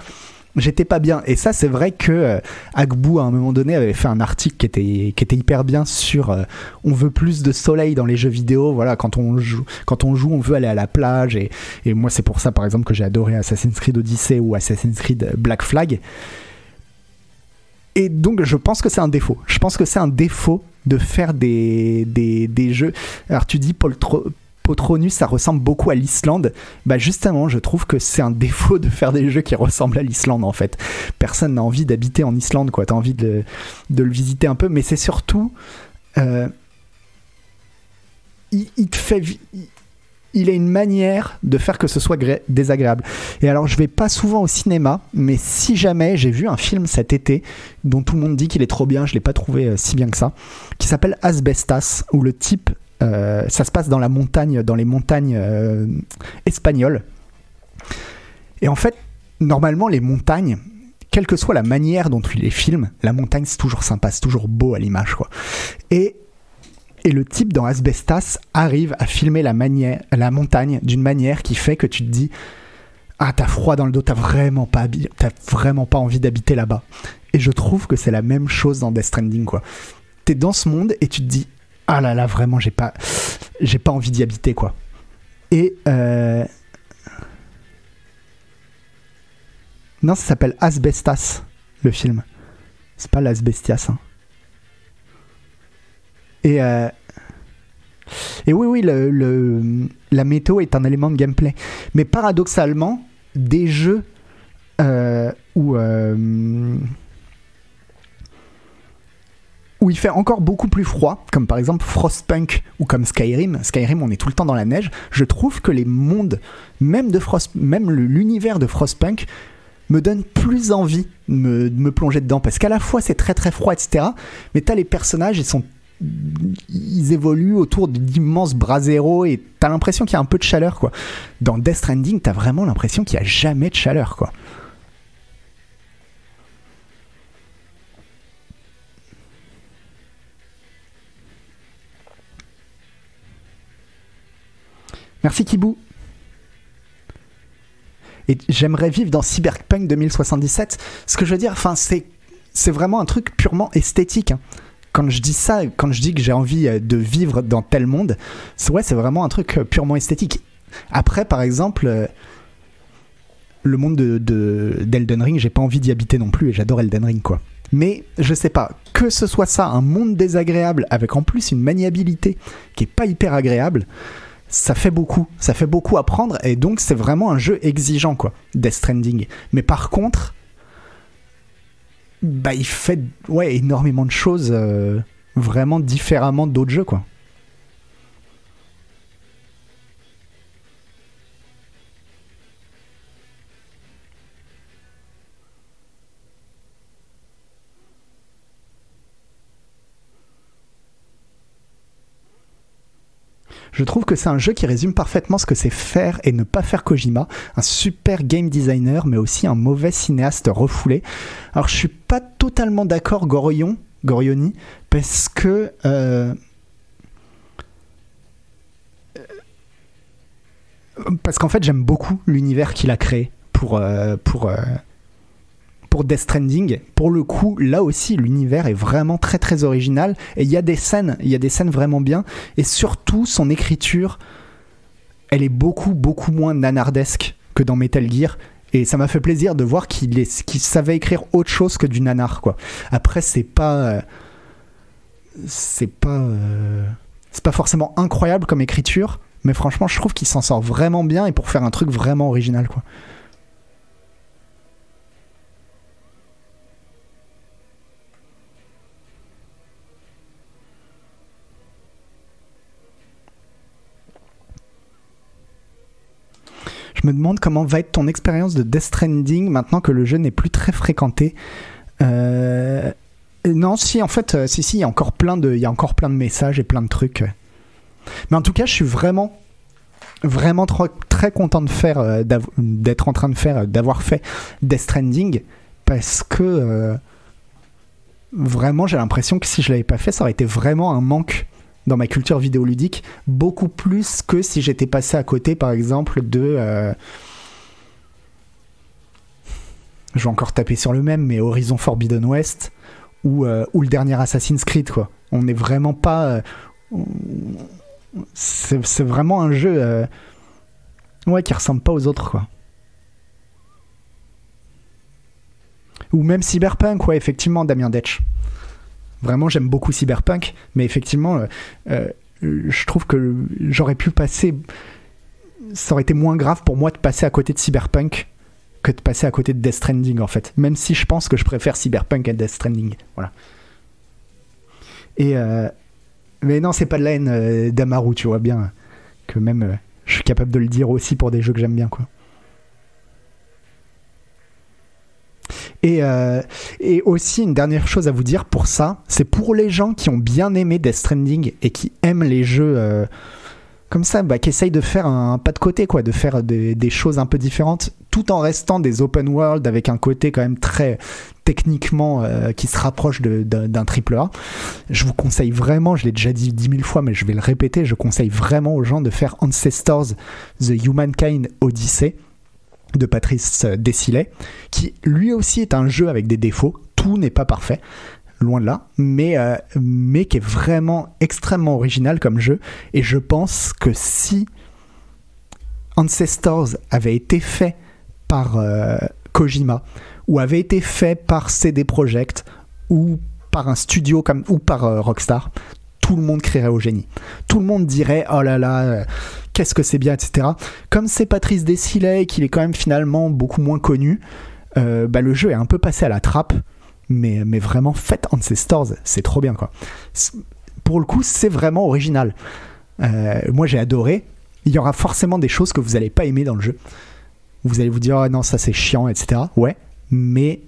j'étais pas bien. Et ça, c'est vrai que euh, Agbu, à un moment donné, avait fait un article qui était, qui était hyper bien sur euh, on veut plus de soleil dans les jeux vidéo. Voilà, quand on joue, quand on, joue on veut aller à la plage. Et, et moi, c'est pour ça, par exemple, que j'ai adoré Assassin's Creed Odyssey ou Assassin's Creed Black Flag. Et donc, je pense que c'est un défaut. Je pense que c'est un défaut de faire des, des, des jeux. Alors, tu dis Paul, Potronus, ça ressemble beaucoup à l'Islande. Bah justement, je trouve que c'est un défaut de faire des jeux qui ressemblent à l'Islande en fait. Personne n'a envie d'habiter en Islande, quoi. T'as envie de, le visiter un peu, mais c'est surtout, euh, il, te fait, il, a une manière de faire que ce soit désagréable. Et alors, je vais pas souvent au cinéma, mais si jamais j'ai vu un film cet été dont tout le monde dit qu'il est trop bien, je l'ai pas trouvé euh, si bien que ça, qui s'appelle Asbestas, où le type euh, ça se passe dans la montagne, dans les montagnes euh, espagnoles. Et en fait, normalement, les montagnes, quelle que soit la manière dont tu les filmes, la montagne c'est toujours sympa, c'est toujours beau à l'image. Et et le type dans Asbestas arrive à filmer la, manière, la montagne d'une manière qui fait que tu te dis ah t'as froid dans le dos, t'as vraiment pas t'as vraiment pas envie d'habiter là-bas. Et je trouve que c'est la même chose dans Death Stranding quoi. T'es dans ce monde et tu te dis ah là là, vraiment, j'ai pas, j'ai pas envie d'y habiter, quoi. Et euh, non, ça s'appelle Asbestas, le film. C'est pas l'asbestias. Hein. Et, euh, et oui, oui, le, la météo est un élément de gameplay. Mais paradoxalement, des jeux euh, où, euh, où il fait encore beaucoup plus froid, comme par exemple Frostpunk ou comme Skyrim. Skyrim, on est tout le temps dans la neige. Je trouve que les mondes, même de Frost, même l'univers de Frostpunk, me donne plus envie de me, plonger dedans parce qu'à la fois c'est très très froid etc mais t'as les personnages ils sont ils évoluent autour d'immenses bras zéro et t'as l'impression qu'il y a un peu de chaleur quoi. Dans Death Stranding, t'as vraiment l'impression qu'il n'y a jamais de chaleur quoi. Merci Kibou. Et j'aimerais vivre dans Cyberpunk 2077. Ce que je veux dire, enfin, c'est c'est vraiment un truc purement esthétique. Hein quand je dis ça, quand je dis que j'ai envie euh, de vivre dans tel monde, c'est ouais, c'est vraiment un truc euh, purement esthétique. Après, par exemple, euh, le monde de, d'Elden Ring, j'ai pas envie d'y habiter non plus et j'adore Elden Ring, quoi. Mais je sais pas, que ce soit ça, un monde désagréable avec en plus une maniabilité qui est pas hyper agréable, ça fait beaucoup, ça fait beaucoup à prendre et donc c'est vraiment un jeu exigeant, quoi, Death Stranding. Mais par contre, bah, il fait ouais, énormément de choses euh, vraiment différemment d'autres jeux, quoi. Je trouve que c'est un jeu qui résume parfaitement ce que c'est faire et ne pas faire Kojima. Un super game designer, mais aussi un mauvais cinéaste refoulé. Alors je suis pas totalement d'accord, Gorion, Gorioni, parce que... Euh, parce qu'en fait j'aime beaucoup l'univers qu'il a créé pour, euh, pour, euh, pour Death Stranding, pour le coup, là aussi, l'univers est vraiment très très original. Et il y a des scènes, il y a des scènes vraiment bien. Et surtout, son écriture, elle est beaucoup beaucoup moins nanardesque que dans Metal Gear. Et ça m'a fait plaisir de voir qu'il savait écrire autre chose que du nanar, quoi. Après, c'est pas. C'est pas. C'est pas forcément incroyable comme écriture, mais franchement, je trouve qu'il s'en sort vraiment bien et pour faire un truc vraiment original, quoi. Me demande comment va être ton expérience de Death Stranding maintenant que le jeu n'est plus très fréquenté. Euh, non, si, en fait, euh, si, si, il y a encore plein de, il encore plein de messages et plein de trucs. Mais en tout cas, je suis vraiment, vraiment très content de faire, euh, d'être en train de faire, d'avoir fait Death Stranding parce que vraiment, j'ai l'impression que si je l'avais pas fait, ça aurait été vraiment un manque dans ma culture vidéoludique beaucoup plus que si j'étais passé à côté par exemple de euh, je vais encore taper sur le même mais Horizon Forbidden West ou, euh, ou le dernier Assassin's Creed quoi. On n'est vraiment pas euh, c'est vraiment un jeu ouais qui ressemble pas aux autres quoi. Ou même Cyberpunk ouais effectivement Damien Detch Vraiment, j'aime beaucoup Cyberpunk, mais effectivement, euh, euh, je trouve que j'aurais pu passer. Ça aurait été moins grave pour moi de passer à côté de Cyberpunk que de passer à côté de Death Stranding, en fait. Même si je pense que je préfère Cyberpunk à Death Stranding. Voilà. Et. Euh, mais non, c'est pas de la haine d'Amaru, tu vois bien. Que même. je suis capable de le dire aussi pour des jeux que j'aime bien, quoi. Euh, et, aussi, une dernière chose à vous dire pour ça, c'est pour les gens qui ont bien aimé Death Stranding et qui aiment les jeux euh, comme ça, bah, qui essayent de faire un, pas de côté, quoi, de faire des, choses un peu différentes, tout en restant des open world avec un côté quand même très techniquement euh, qui se rapproche d'un triple A. Je vous conseille vraiment, je l'ai déjà dit dix mille fois, mais je vais le répéter, je conseille vraiment aux gens de faire Ancestors The Humankind Odyssey de Patrice Desilet, qui lui aussi est un jeu avec des défauts. Tout n'est pas parfait, loin de là, mais, euh, mais qui est vraiment extrêmement original comme jeu. Et je pense que si Ancestors avait été fait par euh, Kojima, ou avait été fait par CD Projekt, ou par un studio comme ou par euh, Rockstar, tout le monde crierait au génie. Tout le monde dirait oh là là, euh, qu'est-ce que c'est bien, etc. Comme c'est Patrice Desilets et qu'il est quand même finalement beaucoup moins connu, euh, bah, le jeu est un peu passé à la trappe. Mais, mais vraiment, faites Ancestors, c'est trop bien quoi. Pour le coup, c'est vraiment original. moi j'ai adoré. Il y aura forcément des choses que vous n'allez pas aimer dans le jeu. Vous allez vous dire, oh non, ça c'est chiant, etc. Ouais, mais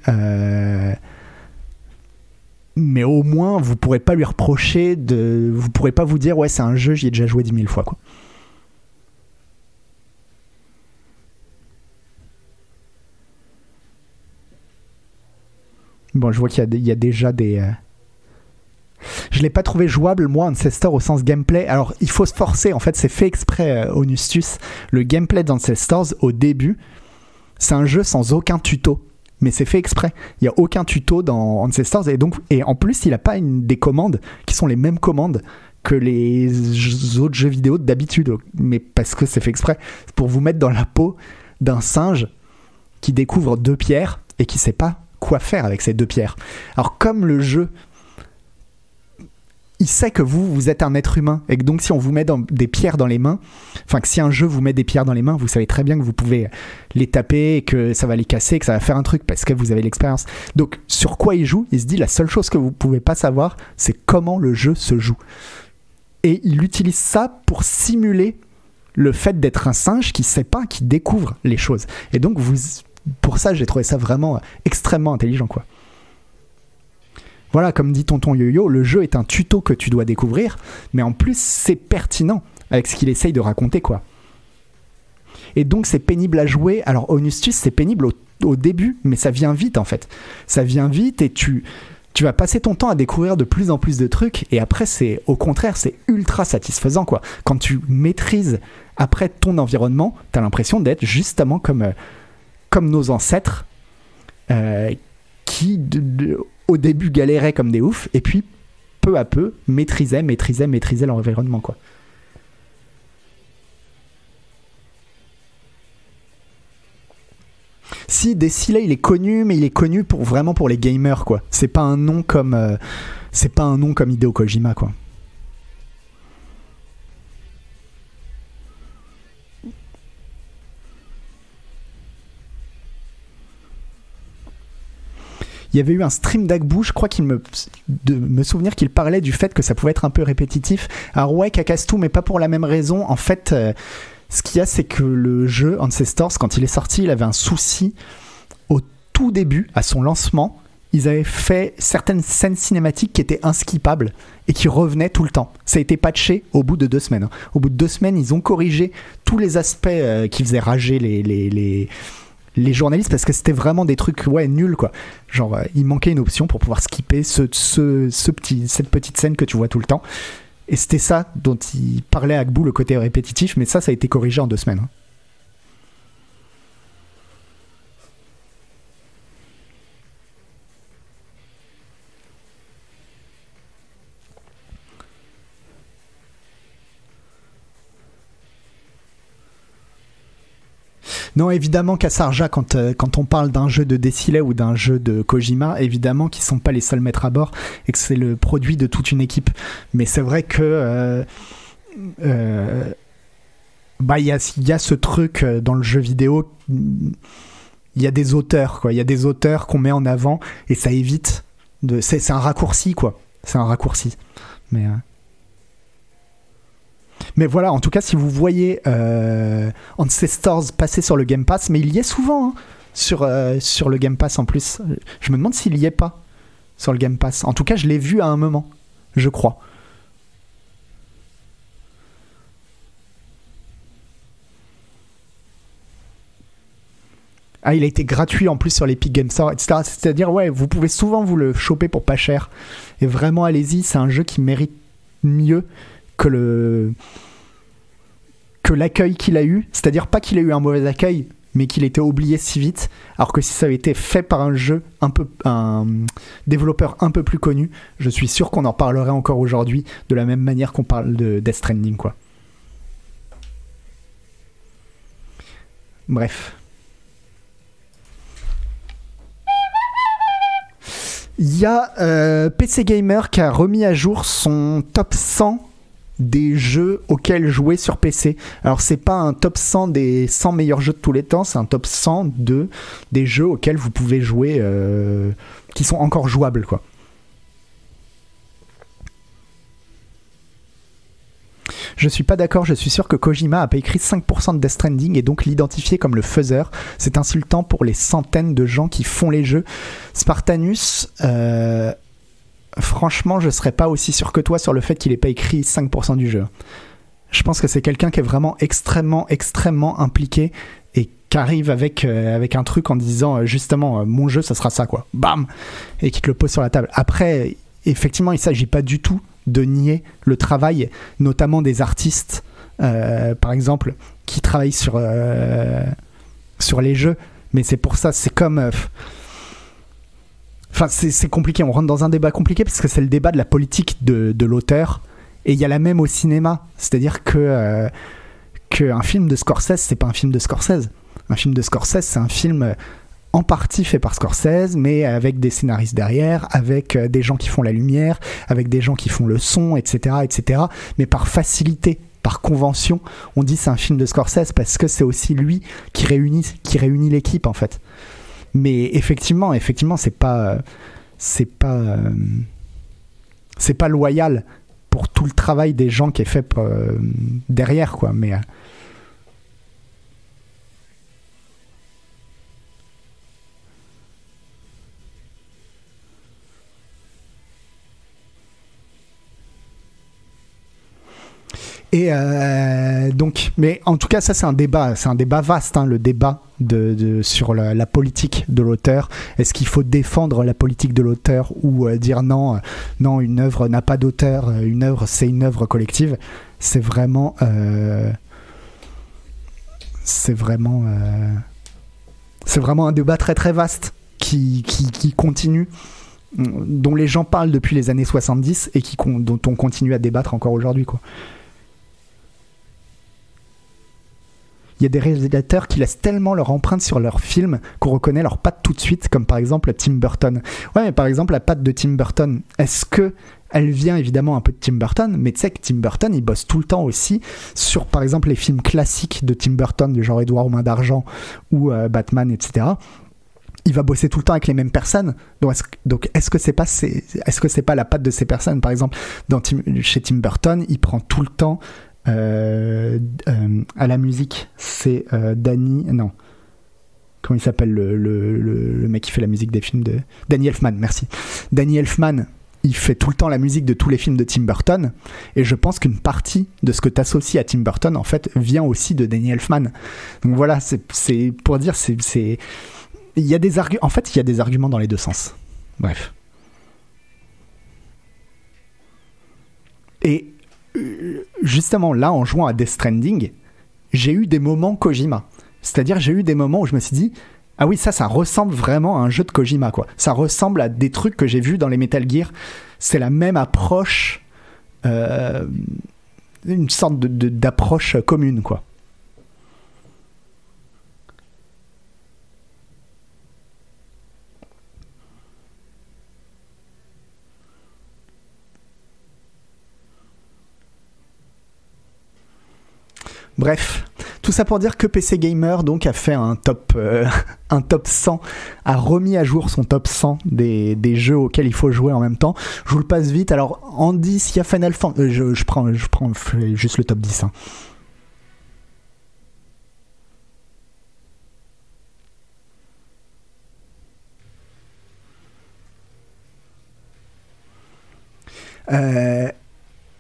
mais au moins vous pourrez pas lui reprocher de vous pourrez pas vous dire ouais c'est un jeu j'y ai déjà joué 10 000 fois quoi. Bon je vois qu'il y, a déjà des euh, je l'ai pas trouvé jouable moi Ancestor au sens gameplay. Alors il faut se forcer en fait c'est fait exprès euh, Onustus. Le gameplay d'Ancestors au début c'est un jeu sans aucun tuto mais c'est fait exprès. Il n'y a aucun tuto dans Ancestors et donc et en plus il n'a pas une, des commandes qui sont les mêmes commandes que les autres jeux vidéo d'habitude, mais parce que c'est fait exprès pour vous mettre dans la peau d'un singe qui découvre deux pierres et qui sait pas quoi faire avec ces deux pierres. Alors comme le jeu il sait que vous, vous êtes un être humain. Et que donc, si on vous met des pierres dans les mains, enfin, que si un jeu vous met des pierres dans les mains, vous savez très bien que vous pouvez les taper, et que ça va les casser, que ça va faire un truc parce que vous avez l'expérience. Donc, sur quoi il joue Il se dit la seule chose que vous pouvez pas savoir, c'est comment le jeu se joue. Et il utilise ça pour simuler le fait d'être un singe qui sait pas, qui découvre les choses. Et donc, pour ça, j'ai trouvé ça vraiment extrêmement intelligent, quoi. Voilà, comme dit Tonton Yo-Yo, le jeu est un tuto que tu dois découvrir, mais en plus c'est pertinent avec ce qu'il essaye de raconter, quoi. Et donc c'est pénible à jouer. Alors Onustus, c'est pénible au, début, mais ça vient vite en fait. Ça vient vite et tu, tu vas passer ton temps à découvrir de plus en plus de trucs. Et après, c'est au contraire, c'est ultra satisfaisant quoi. Quand tu maîtrises après ton environnement, tu as l'impression d'être justement comme, euh, comme nos ancêtres euh, qui, de, au début galéraient comme des oufs, et puis peu à peu maîtrisaient, maîtrisaient, maîtrisaient l'environnement, quoi. Si Decile il est connu, mais il est connu pour vraiment pour les gamers quoi. C'est pas un nom comme euh, c'est pas un nom comme Kojima quoi. Il y avait eu un stream d'Agbou, je crois qu'il me, de me souvenir qu'il parlait du fait que ça pouvait être un peu répétitif. Alors ouais, Kakastou, mais pas pour la même raison. En fait, euh, ce qu'il y a, c'est que le jeu Ancestors, quand il est sorti, il avait un souci au tout début, à son lancement. Ils avaient fait certaines scènes cinématiques qui étaient inskippables et qui revenaient tout le temps. Ça a été patché au bout de deux semaines. Au bout de deux semaines, ils ont corrigé tous les aspects euh, qui faisaient rager les les journalistes parce que c'était vraiment des trucs ouais nuls quoi. Genre euh, il manquait une option pour pouvoir skipper ce, ce, petit, cette petite scène que tu vois tout le temps. Et c'était ça dont il parlait à Gbou, le côté répétitif, mais ça, ça a été corrigé en deux semaines. Hein. Non, évidemment Kassarja, quand, euh, quand on parle d'un jeu de Decilet ou d'un jeu de Kojima, évidemment qu'ils sont pas les seuls maîtres à bord et que c'est le produit de toute une équipe. Mais c'est vrai que euh, euh, bah y a, ce truc dans le jeu vidéo, il y a des auteurs quoi, il y a des auteurs qu'on met en avant et ça évite de, c'est un raccourci quoi, c'est un raccourci. Mais mais voilà, en tout cas, si vous voyez euh, Ancestors passer sur le Game Pass, mais il y est souvent hein, sur, euh, sur le Game Pass en plus. Je me demande s'il y est pas sur le Game Pass. En tout cas, je l'ai vu à un moment, je crois. Ah, il a été gratuit en plus sur l'Epic Game Store, etc. C'est-à-dire, ouais, vous pouvez souvent vous le choper pour pas cher. Et vraiment, allez-y, c'est un jeu qui mérite mieux que le que l'accueil qu'il a eu, c'est-à-dire pas qu'il a eu un mauvais accueil, mais qu'il était oublié si vite, alors que si ça avait été fait par un jeu un peu un développeur un peu plus connu, je suis sûr qu'on en parlerait encore aujourd'hui de la même manière qu'on parle de Death Stranding quoi. Bref. Il y a euh, PC Gamer qui a remis à jour son top 100 des jeux auxquels jouer sur PC. Alors c'est pas un top 100 des 100 meilleurs jeux de tous les temps, c'est un top 100 de des jeux auxquels vous pouvez jouer euh, qui sont encore jouables quoi. Je suis pas d'accord, je suis sûr que Kojima a pas écrit 5% de Death Stranding et donc l'identifier comme le faiseur. C'est insultant pour les centaines de gens qui font les jeux. Spartanus, euh, franchement, je serais pas aussi sûr que toi sur le fait qu'il ait pas écrit 5% du jeu. Je pense que c'est quelqu'un qui est vraiment extrêmement, extrêmement impliqué et qui arrive avec, euh, avec un truc en disant euh, justement mon jeu ça sera ça quoi. Bam Et qui te le pose sur la table. Après, effectivement, il s'agit pas du tout de nier le travail, notamment des artistes, euh, par exemple, qui travaillent sur, euh, sur les jeux. Mais c'est pour ça, c'est comme. Euh, enfin, c'est compliqué. On rentre dans un débat compliqué parce que c'est le débat de la politique de, l'auteur. Et il y a la même au cinéma. C'est-à-dire que qu'un film de Scorsese, c'est pas un film de Scorsese. Un film de Scorsese, c'est un film en partie fait par Scorsese, mais avec des scénaristes derrière, avec euh, des gens qui font la lumière, avec des gens qui font le son, etc., etc. Mais par facilité, par convention, on dit c'est un film de Scorsese parce que c'est aussi lui qui réunit, qui réunit l'équipe en fait. Mais effectivement, effectivement, c'est pas, euh, c'est pas, euh, c'est pas loyal pour tout le travail des gens qui est fait derrière, quoi. Mais Et euh, donc, mais en tout cas, ça c'est un débat, c'est un débat vaste, hein, le débat de, sur la, politique de l'auteur. Est-ce qu'il faut défendre la politique de l'auteur ou euh, dire non, euh, non, une œuvre n'a pas d'auteur, une œuvre c'est une œuvre collective? C'est vraiment, c'est vraiment, c'est vraiment un débat très très vaste qui, qui, qui continue dont les gens parlent depuis les années 70 et qui, dont on continue à débattre encore aujourd'hui. quoi. Il y a des réalisateurs qui laissent tellement leur empreinte sur leur film qu'on reconnaît leur patte tout de suite, comme par exemple Tim Burton. Ouais, mais par exemple, la patte de Tim Burton, est-ce que elle vient évidemment un peu de Tim Burton, mais tu sais que Tim Burton, il bosse tout le temps aussi sur, par exemple, les films classiques de Tim Burton, du genre Edouard aux mains d'argent ou euh, Batman, etc il va bosser tout le temps avec les mêmes personnes. Donc est-ce que c'est pas est-ce que c'est pas la patte de ces personnes? Par exemple, chez Tim Burton, il prend tout le temps à la musique, c'est euh, Danny. Non. Comment il s'appelle le, le, mec qui fait la musique des films de. Danny Elfman, merci. Danny Elfman, il fait tout le temps la musique de tous les films de Tim Burton. Et je pense qu'une partie de ce que tu associes à Tim Burton, en fait, vient aussi de Danny Elfman. Donc voilà, c'est pour dire, c'est. Il y a des arguments. En fait, il y a des arguments dans les deux sens. Bref. Et justement là, en jouant à Death Stranding, j'ai eu des moments Kojima. C'est-à-dire, j'ai eu des moments où je me suis dit, ah oui, ça, ça ressemble vraiment à un jeu de Kojima, quoi. Ça ressemble à des trucs que j'ai vus dans les Metal Gear. C'est la même approche, euh, une sorte d'approche commune, quoi. Bref, tout ça pour dire que PC Gamer donc a fait un top, euh, un top 100, a remis à jour son top 100 des, jeux auxquels il faut jouer en même temps. Je vous le passe vite. Alors en 10, il y a Final Fantasy. Euh, je, prends, je prends juste le top 10. Hein. Euh,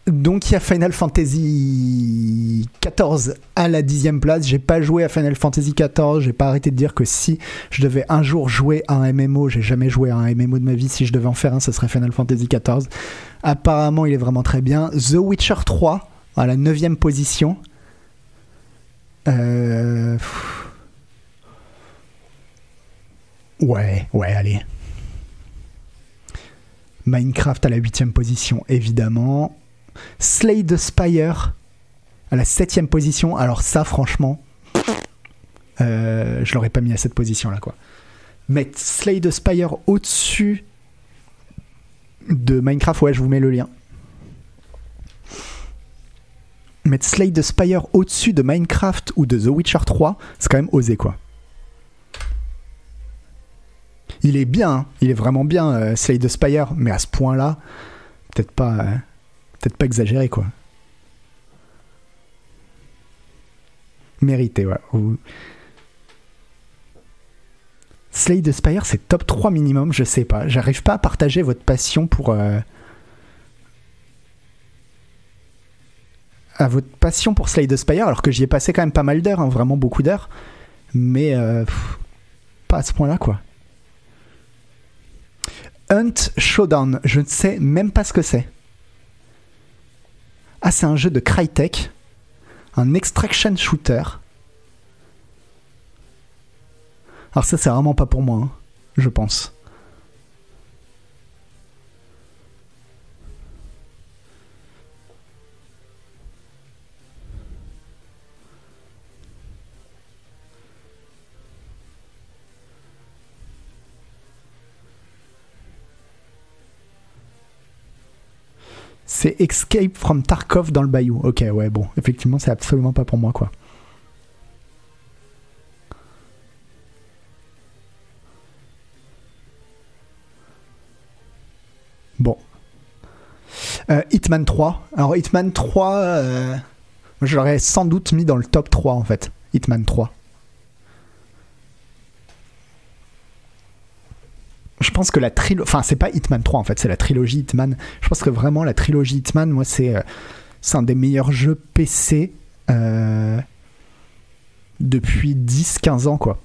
donc il y a Final Fantasy XIV à la dixième place. J'ai pas joué à Final Fantasy XIV. J'ai pas arrêté de dire que si je devais un jour jouer à un MMO, j'ai jamais joué à un MMO de ma vie. Si je devais en faire un, ce serait Final Fantasy XIV. Apparemment, il est vraiment très bien. The Witcher 3 à la neuvième position. Euh, ouais, ouais, allez. Minecraft à la huitième position, évidemment. Slay the Spire à la septième position. Alors ça, franchement, euh, je l'aurais pas mis à cette position là, quoi. Mettre Slay the Spire au-dessus de Minecraft, ouais, je vous mets le lien. Mettre Slay the Spire au-dessus de Minecraft ou de The Witcher 3, c'est quand même osé quoi. Il est bien, hein. il est vraiment bien, euh, Slay the Spire, mais à ce point-là, peut-être pas, euh, peut-être pas exagéré quoi. Mérité, ouais. Slay the Spire, c'est top 3 minimum, je sais pas. J'arrive pas à partager votre passion pour. Euh, à votre passion pour Slay the Spire, alors que j'y ai passé quand même pas mal d'heures, hein, vraiment beaucoup d'heures. Mais euh, pas à ce point-là, quoi. Hunt Showdown, je ne sais même pas ce que c'est. Ah, c'est un jeu de Crytek, un extraction shooter. Alors ça, c'est vraiment pas pour moi, hein, je pense. C'est Escape from Tarkov dans le bayou. Ok, ouais, bon, effectivement, c'est absolument pas pour moi, quoi. Bon. Euh, Hitman 3. Alors, Hitman 3, euh, je l'aurais sans doute mis dans le top 3 en fait. Hitman 3. Je pense que la trilogie. Enfin, c'est pas Hitman 3 en fait, c'est la trilogie Hitman. Je pense que vraiment la trilogie Hitman, moi, c'est euh, un des meilleurs jeux PC depuis 10-15 ans quoi.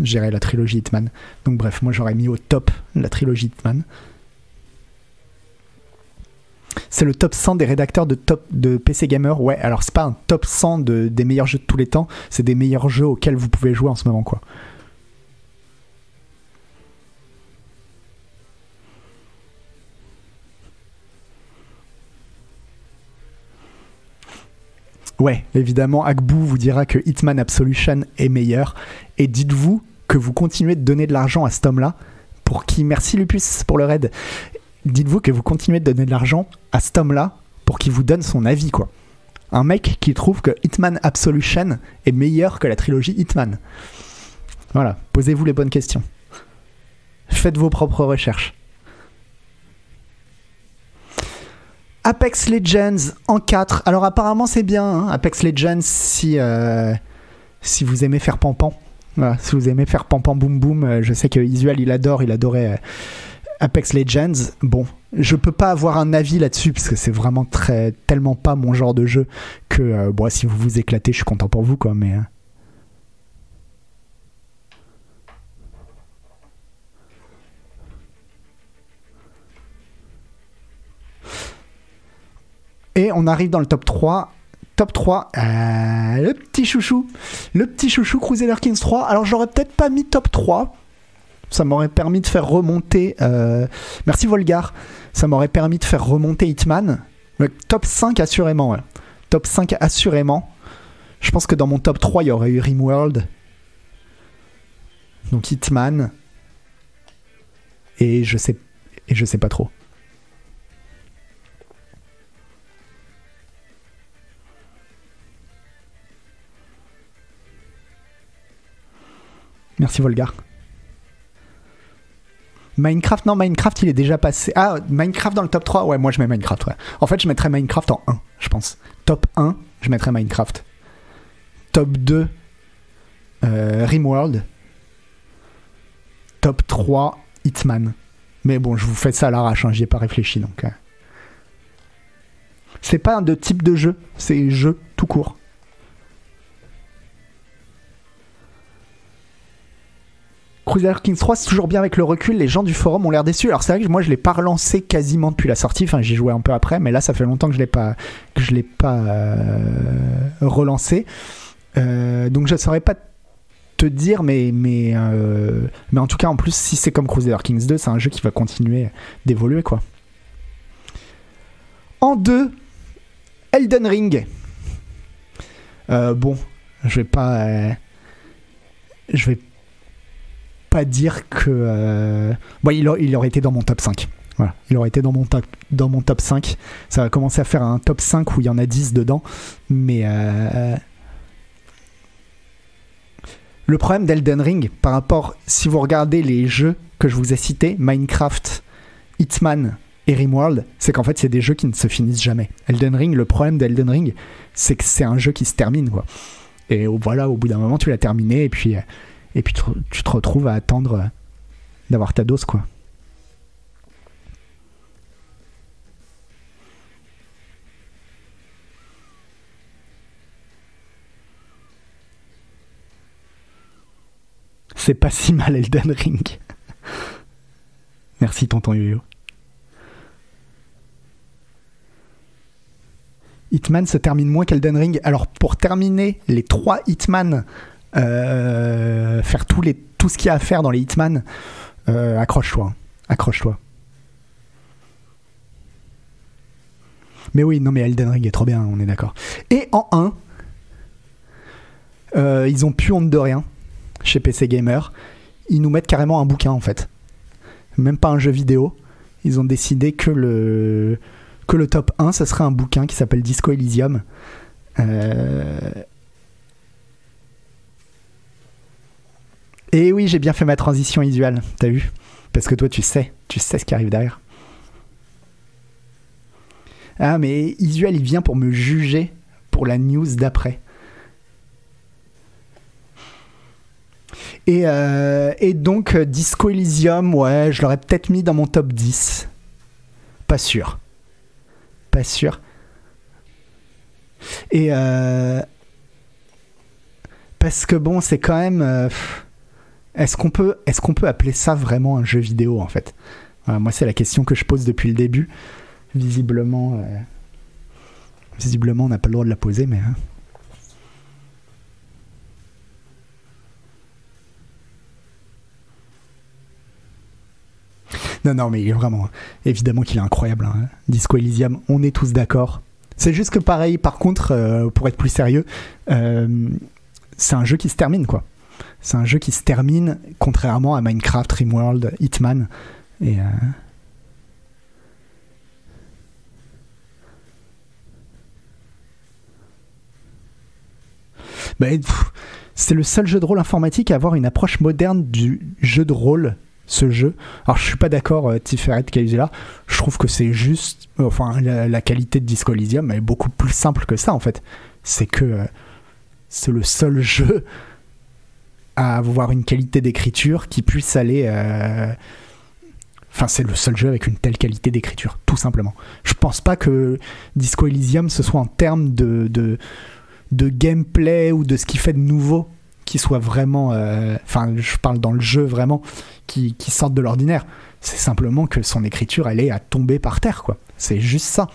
J'irais la trilogie Hitman. Donc, bref, moi j'aurais mis au top la trilogie Hitman. C'est le top 100 des rédacteurs de, PC Gamer. Ouais, alors c'est pas un top 100 de, des meilleurs jeux de tous les temps, c'est des meilleurs jeux auxquels vous pouvez jouer en ce moment, quoi. Ouais, évidemment, Agbou vous dira que Hitman Absolution est meilleur. Et dites-vous que vous continuez de donner de l'argent à cet homme-là, pour qui, merci Lupus pour le raid, dites-vous que vous continuez de donner de l'argent à cet homme-là pour qu'il vous donne son avis, quoi. Un mec qui trouve que Hitman Absolution est meilleur que la trilogie Hitman. Voilà, posez-vous les bonnes questions. Faites vos propres recherches. Apex Legends en 4. Alors apparemment c'est bien, hein, Apex Legends, si, euh, si vous aimez faire pampan. si vous aimez faire pampan boum boum, euh, je sais que Isuel il adore, il adorait... Euh, Apex Legends, bon, je peux pas avoir un avis là-dessus parce que c'est vraiment très tellement pas mon genre de jeu que bon, si vous vous éclatez, je suis content pour vous quoi, mais Et on arrive dans le top 3. Top 3, euh, le petit chouchou. Le petit chouchou Crusader Kings 3. Alors j'aurais peut-être pas mis top 3 ça m'aurait permis de faire remonter. Euh, merci Volgar. Ça m'aurait permis de faire remonter Hitman. top 5 assurément. Top 5 assurément. Je pense que dans mon top 3, il y aurait eu Rimworld. Donc Hitman. Et je sais, et je sais pas trop. Merci Volgar. Minecraft, non, Minecraft, il est déjà passé. Ah, Minecraft dans le top 3 Ouais, moi je mets Minecraft, ouais. En fait, je mettrais Minecraft en 1, je pense. Top 1, je mettrais Minecraft. Top 2, euh, Rimworld. Top 3, Hitman. Mais bon, je vous fais ça à l'arrache, hein, j'y ai pas réfléchi donc. Euh. C'est pas un de type de jeu, c'est jeu tout court. Crusader Kings 3, c'est toujours bien avec le recul. Les gens du forum ont l'air déçus. Alors c'est vrai que moi je l'ai pas relancé quasiment depuis la sortie. Enfin, j'y jouais un peu après, mais là ça fait longtemps que je l'ai pas, que je l'ai pas euh, relancé. Euh, donc je ne saurais pas te dire, mais mais euh, mais en tout cas en plus si c'est comme Crusader Kings 2, c'est un jeu qui va continuer d'évoluer quoi. En deux, Elden Ring. bon, je vais pas, je vais pas dire que. Euh, il, aurait été dans mon top 5. Voilà, il aurait été dans mon top, dans mon top 5. Ça va commencer à faire un top 5 où il y en a 10 dedans. Mais euh, le problème d'Elden Ring, par rapport, si vous regardez les jeux que je vous ai cités, Minecraft, Hitman et Rimworld, c'est qu'en fait, c'est des jeux qui ne se finissent jamais. Elden Ring, le problème d'Elden Ring, c'est que c'est un jeu qui se termine, quoi. Et voilà, au bout d'un moment, tu l'as terminé, et puis, et puis tu te retrouves à attendre d'avoir ta dose, quoi. C'est pas si mal Elden Ring. Merci tonton Yoyo. Hitman se termine moins qu'Elden Ring. Alors pour terminer les trois Hitman, euh, faire tous les, tout ce qu'il y a à faire dans les Hitman, euh, accroche-toi. Accroche-toi. Mais oui, non mais Elden Ring est trop bien, on est d'accord. Et en 1, euh, ils ont pu honte de rien chez PC Gamer. Ils nous mettent carrément un bouquin en fait. Même pas un jeu vidéo. Ils ont décidé que le, top 1, ça serait un bouquin qui s'appelle Disco Elysium. Et oui, j'ai bien fait ma transition visuelle, t'as vu? Parce que toi, tu sais, tu sais ce qui arrive derrière. Ah, mais Isuel, il vient pour me juger pour la news d'après. Et, euh, donc, Disco Elysium, ouais, je l'aurais peut-être mis dans mon top 10. Pas sûr. Pas sûr. Et. Euh, parce que bon, c'est quand même. Euh, est-ce qu'on peut, appeler ça vraiment un jeu vidéo en fait? Moi, c'est la question que je pose depuis le début. Visiblement, euh, visiblement, on n'a pas le droit de la poser, mais. Hein. Non, non, mais il est vraiment. Évidemment qu'il est incroyable. Hein. Disco Elysium, on est tous d'accord. C'est juste que pareil, par contre, euh, pour être plus sérieux, euh, c'est un jeu qui se termine, quoi. C'est un jeu qui se termine, contrairement à Minecraft, Rimworld, Hitman. Et. Euh, bah, c'est le seul jeu de rôle informatique à avoir une approche moderne du jeu de rôle ce jeu. Alors je suis pas d'accord, euh, Tiferet. Je trouve que c'est juste, enfin la, qualité de Disco Elysium est beaucoup plus simple que ça en fait. C'est que euh, c'est le seul jeu à avoir une qualité d'écriture qui puisse aller. Euh, enfin, c'est le seul jeu avec une telle qualité d'écriture, tout simplement. Je pense pas que Disco Elysium ce soit en termes de, de, gameplay ou de ce qui fait de nouveau qui soit vraiment. Euh, enfin, je parle dans le jeu vraiment, qui, qui sorte de l'ordinaire. C'est simplement que son écriture, elle est à tomber par terre, quoi. C'est juste ça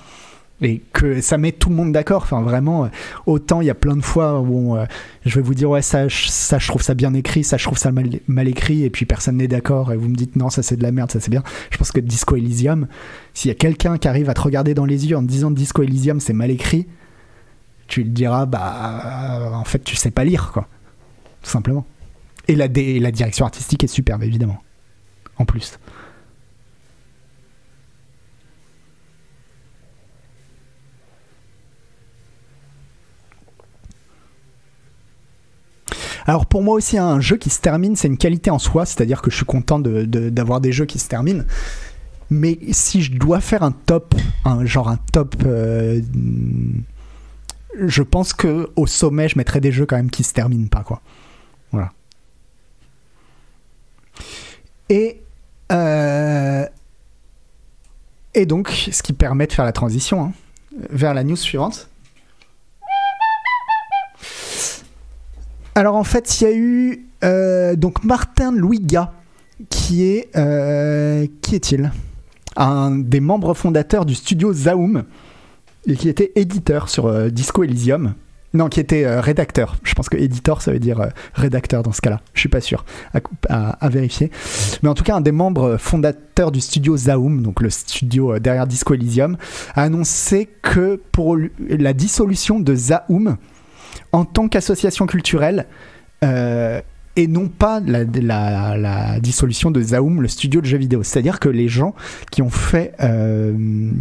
et que ça met tout le monde d'accord. Enfin, vraiment, euh, autant il y a plein de fois où euh, je vais vous dire, ouais, ça, ça, je trouve ça bien écrit, ça, je trouve ça mal, écrit, et puis personne n'est d'accord, et vous me dites, non, ça c'est de la merde, ça c'est bien. Je pense que Disco Elysium, s'il y a quelqu'un qui arrive à te regarder dans les yeux en te disant Disco Elysium, c'est mal écrit, tu lui diras, bah, en fait, tu sais pas lire, quoi. Tout simplement. Et la, la direction artistique est superbe, évidemment. En plus. Alors pour moi aussi, un jeu qui se termine, c'est une qualité en soi, c'est-à-dire que je suis content d'avoir des jeux qui se terminent. Mais si je dois faire un top, un genre un top, euh, je pense que au sommet, je mettrais des jeux quand même qui se terminent pas, quoi. Voilà. Et euh, et donc, ce qui permet de faire la transition hein, vers la news suivante. Alors en fait, il y a eu euh, donc Martin Louiga, qui est euh, qui est-il? Un des membres fondateurs du studio Zaum et qui était éditeur sur euh, Disco Elysium. Non, qui était rédacteur. Je pense que éditeur, ça veut dire rédacteur dans ce cas-là. Je suis pas sûr, à, vérifier. Mais en tout cas, un des membres fondateurs du studio Zaum, donc le studio derrière Disco Elysium, a annoncé que pour la dissolution de Zaum, en tant qu'association culturelle, euh, et non pas la, dissolution de Zaum, le studio de jeux vidéo. C'est-à-dire que les gens qui ont fait euh,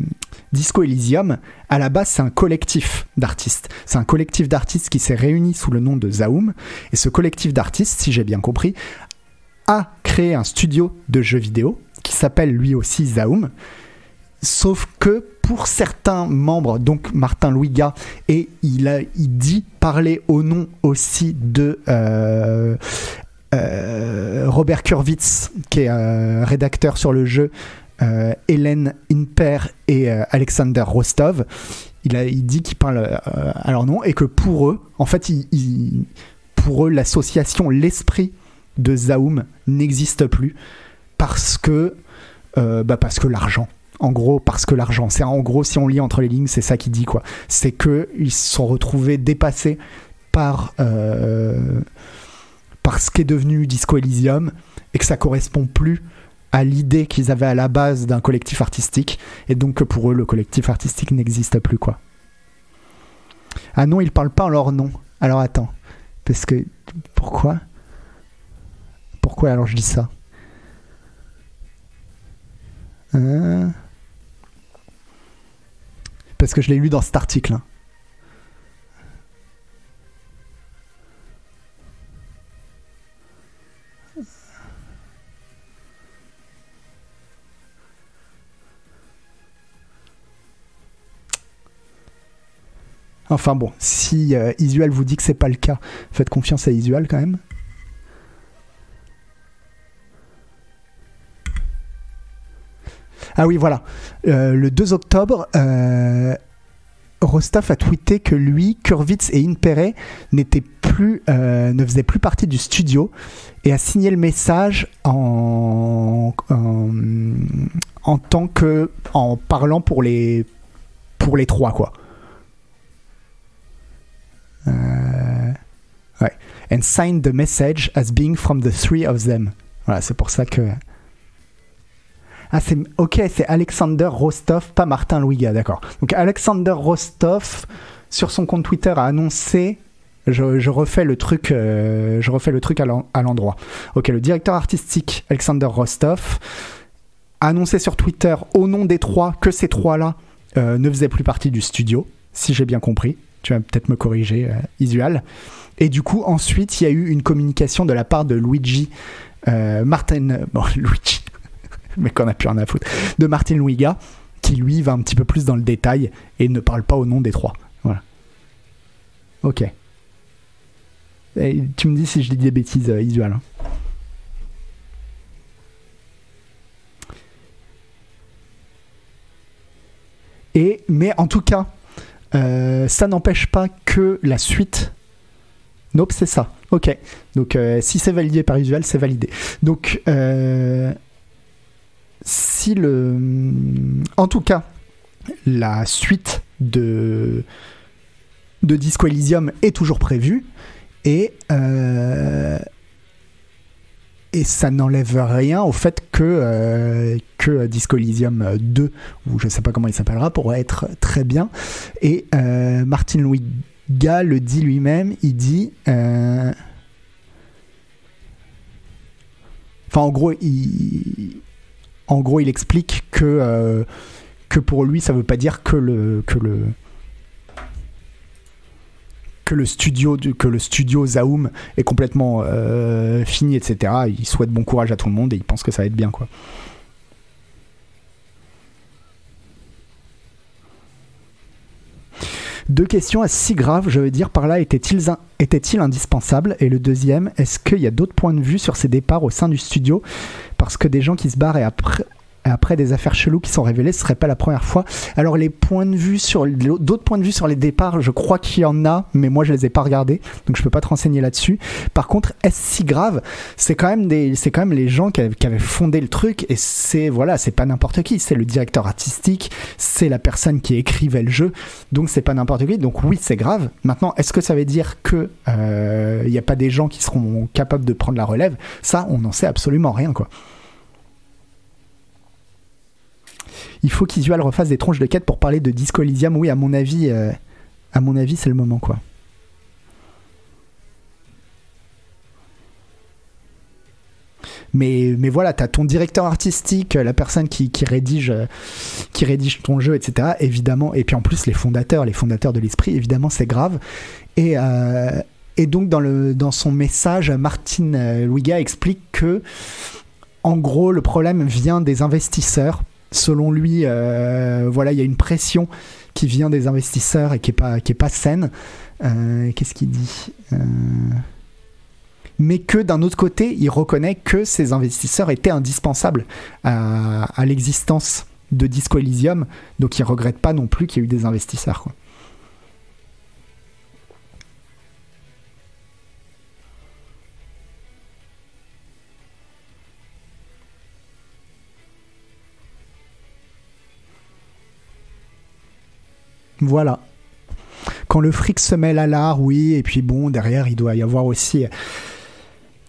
Disco Elysium, à la base, c'est un collectif d'artistes. C'est un collectif d'artistes qui s'est réuni sous le nom de Zaum. Et ce collectif d'artistes, si j'ai bien compris, a créé un studio de jeux vidéo qui s'appelle lui aussi Zaum. Sauf que pour certains membres, donc Martin Louiga, et il, a, il dit parler au nom aussi de euh, euh, Robert Kurwitz, qui est euh, rédacteur sur le jeu, Hélène Inper et Alexander Rostov. Il, a, il dit qu'il parle à leur nom et que pour eux, en fait, pour eux, l'association, l'esprit de Zaum n'existe plus parce que, bah parce que l'argent en gros parce que l'argent. C'est en gros si on lit entre les lignes, c'est ça qu'il dit quoi. C'est que ils se sont retrouvés dépassés par euh, par ce qui est devenu Disco Elysium et que ça correspond plus à l'idée qu'ils avaient à la base d'un collectif artistique et donc que pour eux le collectif artistique n'existe plus quoi. Ah non, ils parlent pas en leur nom. Alors attends, parce que pourquoi? Pourquoi alors je dis ça? Hein? Parce que je l'ai lu dans cet article. Enfin bon, si euh, Isual vous dit que c'est pas le cas, faites confiance à Isual quand même. Ah oui, voilà. Euh, le 2 octobre, euh, Rostov a tweeté que lui, Kurvitz et Inpere plus, euh, ne faisaient plus partie du studio et a signé le message en, en, tant que en parlant pour les pour les trois quoi. ouais. And signed the message as being from the three of them. Voilà, c'est pour ça que ah, ok, c'est Alexander Rostov, pas Martin Louiga, d'accord. Donc Alexander Rostov, sur son compte Twitter, a annoncé. Je, refais le truc, euh, je refais le truc à l'endroit. Ok, le directeur artistique Alexander Rostov a annoncé sur Twitter au nom des trois que ces trois-là euh, ne faisaient plus partie du studio, si j'ai bien compris. Tu vas peut-être me corriger, euh, Isual. Et du coup, ensuite, il y a eu une communication de la part de Luigi Martin. Bon, Luigi mais qu'on a plus rien à foutre, de Martin Louiga, qui lui va un petit peu plus dans le détail et ne parle pas au nom des trois. Voilà. Ok. Tu me dis si je dis des bêtises, euh, Isual. Hein. Mais en tout cas, euh, ça n'empêche pas que la suite. Nope, c'est ça. Ok. Donc, euh, si c'est validé par Isual, c'est validé. Donc, euh, si le. En tout cas, la suite de, de Disco Elysium est toujours prévue et. Euh, et ça n'enlève rien au fait que, euh, que Disco Elysium 2, ou je ne sais pas comment il s'appellera, pourrait être très bien. Et euh, Martin Louis Gall le dit lui-même, il dit... Enfin, en gros, il, en gros, il explique que, euh, pour lui, ça veut pas dire que le, que le, que le studio que Zaum est complètement euh, fini etc il souhaite bon courage à tout le monde et il pense que ça va être bien quoi Deux questions assez graves, je veux dire, par là, était-il était indispensable Et le deuxième, est-ce qu'il y a d'autres points de vue sur ces départs au sein du studio? Parce que des gens qui se barrent et après, après des affaires cheloues qui sont révélées, ce serait pas la première fois. Alors les points de vue sur d'autres points de vue sur les départs, je crois qu'il y en a, mais moi je les ai pas regardés, donc je peux pas te renseigner là-dessus. Par contre, est-ce si grave? C'est quand même des, c'est quand même les gens qui avaient, fondé le truc et c'est voilà, c'est pas n'importe qui, c'est le directeur artistique, c'est la personne qui écrivait le jeu, donc c'est pas n'importe qui. Donc oui, c'est grave. Maintenant, est-ce que ça veut dire que il euh, n'y a pas des gens qui seront capables de prendre la relève? Ça, on n'en sait absolument rien quoi. Il faut qu'Isual refasse des tronches de quête pour parler de Disco Elysium. Oui, à mon avis, euh, à mon avis, c'est le moment. Mais, mais voilà, tu ton directeur artistique, la personne qui, qui, rédige, ton jeu, etc. Évidemment. Et puis en plus, les fondateurs, les fondateurs de l'esprit, évidemment, c'est grave. Et, euh, donc, dans, dans son message, Martine Louiga explique que, en gros, le problème vient des investisseurs. Selon lui, euh, voilà, il y a une pression qui vient des investisseurs et qui est pas, saine. Euh, qu'est-ce qu'il dit mais que d'un autre côté, il reconnaît que ces investisseurs étaient indispensables à, l'existence de Disco Elysium, donc il regrette pas non plus qu'il y ait eu des investisseurs. Voilà. Quand le fric se mêle à l'art, oui, et puis bon, derrière, il doit y avoir aussi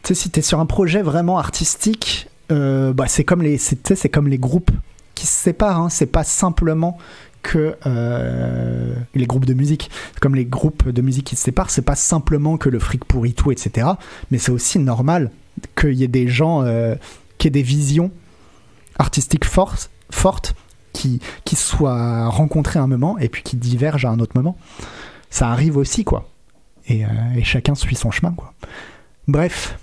tu sais, si tu es sur un projet vraiment artistique, euh, bah, c'est comme, les, c'est, comme les groupes qui se séparent. Hein. C'est pas simplement que euh, les groupes de musique, comme les groupes de musique qui se séparent, c'est pas simplement que le fric pourrit tout, etc. Mais c'est aussi normal qu'il y ait des gens euh, qui aient des visions artistiques fortes, fortes qui, qui soient rencontrées à un moment et puis qui divergent à un autre moment. Ça arrive aussi, quoi. Et, et chacun suit son chemin, quoi. Bref,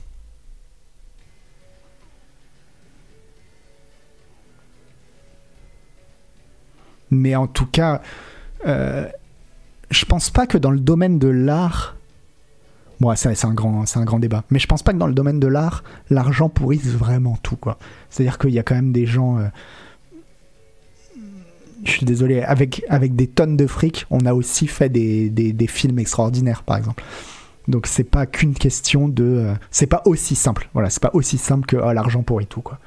Mais en tout cas, euh, je pense pas que dans le domaine de l'art. Bon, c'est un, grand, un grand débat. Mais je pense pas que dans le domaine de l'art, l'argent pourrisse vraiment tout. quoi. C'est-à-dire qu'il y a quand même des gens. Euh, je suis désolé, avec, avec des tonnes de fric, on a aussi fait des, des, films extraordinaires, par exemple. Donc c'est pas qu'une question de. Euh, c'est pas aussi simple. Voilà, c'est pas aussi simple que oh, l'argent pourrit tout, quoi.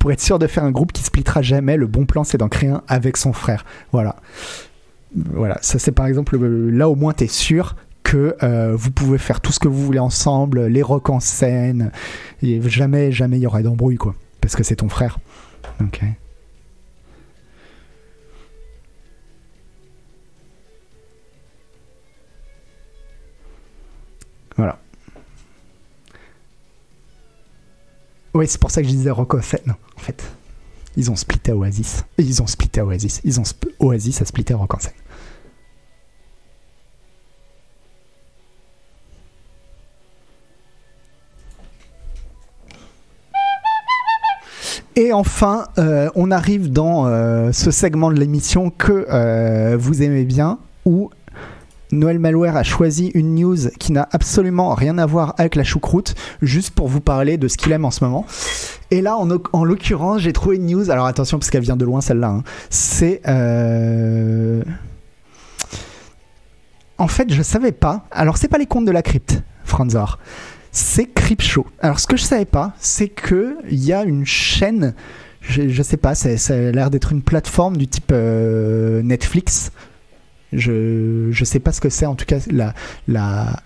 pour être sûr de faire un groupe qui splittera jamais, le bon plan c'est d'en créer un avec son frère. Voilà. Voilà, ça c'est par exemple là au moins tu es sûr que euh, vous pouvez faire tout ce que vous voulez ensemble, les rock en scène, et jamais jamais il y aura d'embrouille quoi, parce que c'est ton frère. OK. Voilà. Oui, c'est pour ça que je disais Rock of Non, en fait, ils ont splitté Oasis. Ils ont splitté Oasis. Ils ont Oasis a splitté Rock en. Et enfin, euh, on arrive dans euh, ce segment de l'émission que euh, vous aimez bien, où Noël Malware a choisi une news qui n'a absolument rien à voir avec la choucroute, juste pour vous parler de ce qu'il aime en ce moment. Et là, en, l'occurrence, j'ai trouvé une news. Alors attention, parce qu'elle vient de loin, celle-là. Hein. C'est. En fait, je savais pas. Alors, c'est pas les contes de la crypte, Franzor. C'est Cryptshow. Alors, ce que je savais pas, c'est qu'il y a une chaîne. Je, je sais pas, ça, a l'air d'être une plateforme du type euh, Netflix je je sais pas ce que c'est en tout cas la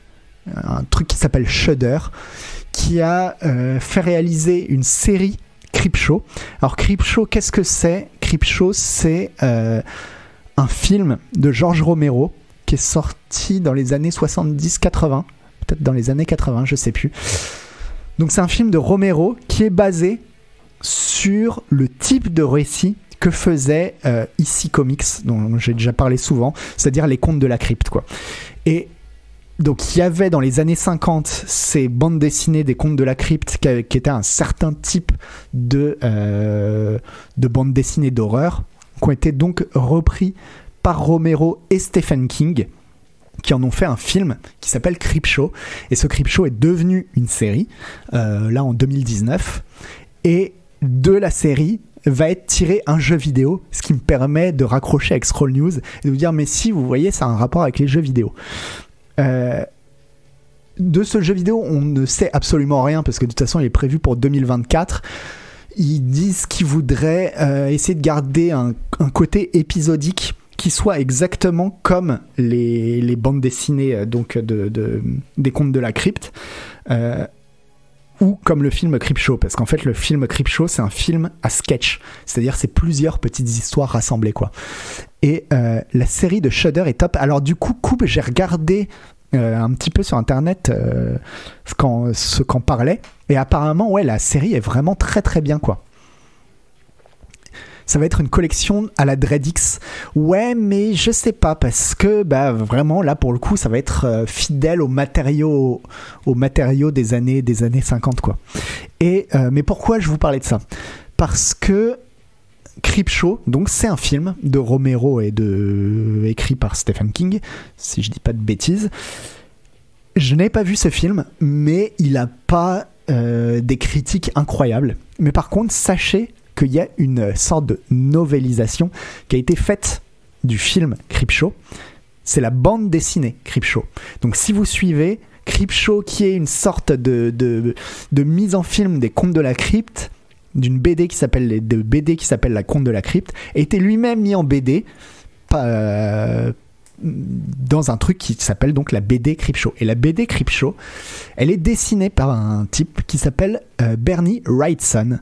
un truc qui s'appelle Shudder qui a euh, fait réaliser une série Creepshow. Alors Creepshow, qu'est-ce que c'est? Creepshow, c'est euh, un film de George Romero qui est sorti dans les années 70-80, peut-être dans les années 80, je sais plus. Donc c'est un film de Romero qui est basé sur le type de récit que faisait euh, ici Comics, dont j'ai déjà parlé souvent, c'est-à-dire les contes de la crypte. Et donc il y avait dans les années 50 ces bandes dessinées des contes de la crypte qui, étaient un certain type de, euh, de bandes dessinées d'horreur, qui ont été donc repris par Romero et Stephen King qui en ont fait un film qui s'appelle Creepshow. Et ce Creepshow est devenu une série, euh, là en 2019. Et de la série, va être tiré un jeu vidéo, ce qui me permet de raccrocher avec Scroll News et de vous dire mais si vous voyez ça a un rapport avec les jeux vidéo. Euh, de ce jeu vidéo, on ne sait absolument rien parce que de toute façon il est prévu pour 2024 ils disent qu'ils voudraient euh, essayer de garder un, côté épisodique qui soit exactement comme les, bandes dessinées euh, donc de, des contes de la crypte ou comme le film Creepshow, parce qu'en fait le film Creepshow c'est un film à sketch, c'est-à-dire c'est plusieurs petites histoires rassemblées quoi. Et euh, la série de Shudder est top. Alors du coup, coupe, j'ai regardé euh, un petit peu sur internet euh, ce qu'en parlait et apparemment ouais la série est vraiment très très bien quoi ça va être une collection à la Dreadix. Ouais, mais je sais pas parce que bah vraiment là pour le coup ça va être euh, fidèle aux matériaux aux matériaux des années des années 50 quoi. Et mais pourquoi je vous parlais de ça? Parce que Creepshow, donc c'est un film de Romero et écrit par Stephen King, si je dis pas de bêtises. Je n'ai pas vu ce film, mais il a pas euh, des critiques incroyables. Mais par contre, sachez qu'il y a une sorte de novélisation qui a été faite du film Creepshow. C'est la bande dessinée Creepshow. Donc si vous suivez Creepshow, qui est une sorte de, de, mise en film des contes de la crypte, d'une BD qui s'appelle de BD qui s'appelle La Conte de la Crypte, été lui-même mis en BD euh, dans un truc qui s'appelle donc la BD Show. Et la BD Show, elle est dessinée par un type qui s'appelle euh, Bernie Wrightson.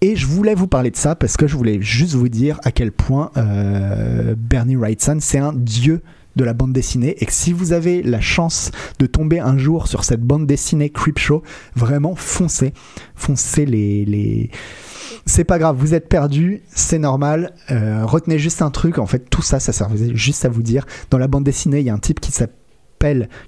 Et je voulais vous parler de ça parce que je voulais juste vous dire à quel point euh, Bernie Wrightson, c'est un dieu de la bande dessinée et que si vous avez la chance de tomber un jour sur cette bande dessinée Creepshow, vraiment foncez, foncez les, les... C'est pas grave, vous êtes perdu, c'est normal. Euh, retenez juste un truc, en fait, tout ça, ça servait juste à vous dire. Dans la bande dessinée, il y a un type qui s'appelle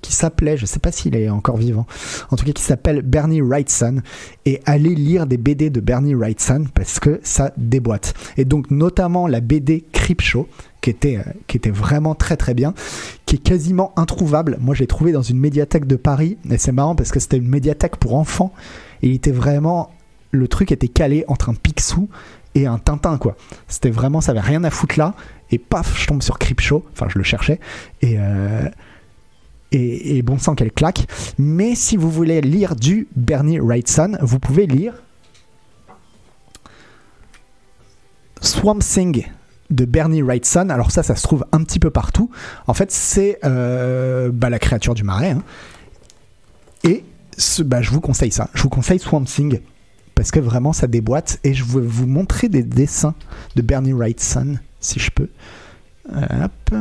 qui s'appelait, je sais pas s'il est encore vivant, en tout cas qui s'appelle Bernie Wrightson, et allez lire des BD de Bernie Wrightson parce que ça déboîte. Et donc notamment la BD Creepshow, qui était, euh, qui était vraiment très très bien, qui est quasiment introuvable. Moi j'ai trouvé dans une médiathèque de Paris, et c'est marrant parce que c'était une médiathèque pour enfants, et il était vraiment, le truc était calé entre un Picsou et un Tintin quoi. C'était vraiment, ça avait rien à foutre là, et paf, je tombe sur Creepshow, enfin je le cherchais, et... Euh, et, bon sang qu'elle claque. Mais si vous voulez lire du Bernie Wrightson, vous pouvez lire Swamp Thing de Bernie Wrightson. Alors ça, ça se trouve un petit peu partout. En fait, c'est euh, bah, la créature du marais. Hein. Et bah, je vous conseille ça. Je vous conseille Swamp Thing parce que vraiment ça déboîte. Et je vais vous montrer des dessins de Bernie Wrightson, si je peux. Hop.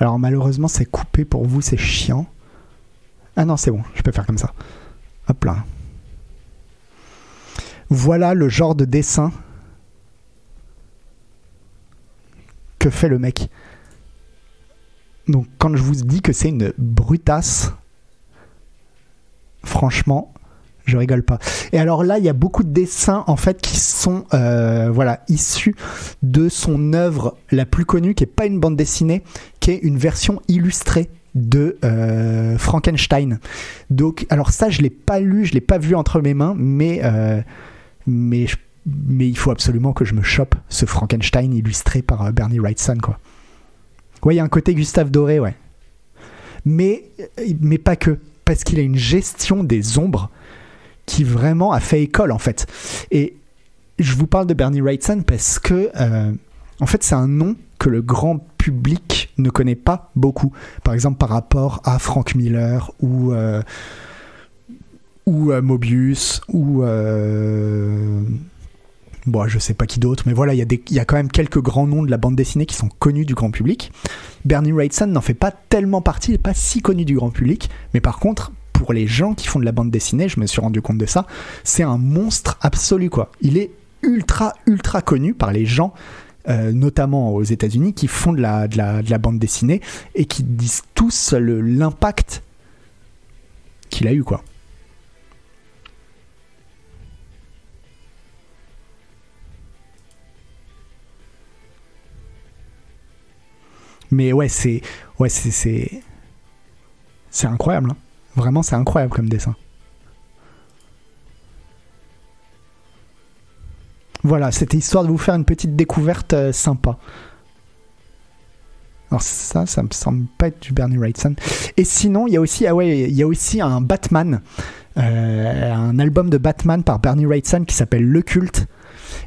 Alors malheureusement c'est coupé pour vous, c'est chiant. Ah non, c'est bon, je peux faire comme ça. Hop là. Voilà le genre de dessin que fait le mec. Donc quand je vous dis que c'est une brutasse, franchement, je rigole pas. Et alors là, il y a beaucoup de dessins en fait qui sont euh, voilà issus de son œuvre la plus connue, qui est pas une bande dessinée, qui est une version illustrée de euh, Frankenstein. Donc, alors ça, je l'ai pas lu, je l'ai pas vu entre mes mains, mais euh, mais mais il faut absolument que je me chope ce Frankenstein illustré par Bernie Wrightson, quoi. Ouais, il y a un côté Gustave Doré, ouais. Mais mais pas que, parce qu'il a une gestion des ombres qui vraiment a fait école en fait. Et je vous parle de Bernie Wrightson parce que euh, en fait c'est un nom que le grand public ne connaît pas beaucoup. Par exemple par rapport à Frank Miller ou euh, ou euh, Mobius ou bon, je sais pas qui d'autre, mais voilà, il y, y, a quand même quelques grands noms de la bande dessinée qui sont connus du grand public. Bernie Wrightson n'en fait pas tellement partie, il n'est pas si connu du grand public, mais par contre, pour les gens qui font de la bande dessinée, je me suis rendu compte de ça, c'est un monstre absolu quoi. Il est ultra ultra connu par les gens euh, notamment aux États-Unis, qui font de la, de, la, bande dessinée et qui disent tous l'impact qu'il a eu, quoi. Mais ouais, c'est ouais, c'est c'est incroyable. Hein. Vraiment, c'est incroyable comme dessin. Voilà, c'était histoire de vous faire une petite découverte euh, sympa. Alors ça, ça me semble pas être du Bernie Wrightson. Et sinon, il y a aussi, ah ouais, il y a aussi un Batman, euh, un album de Batman par Bernie Wrightson qui s'appelle Le Culte.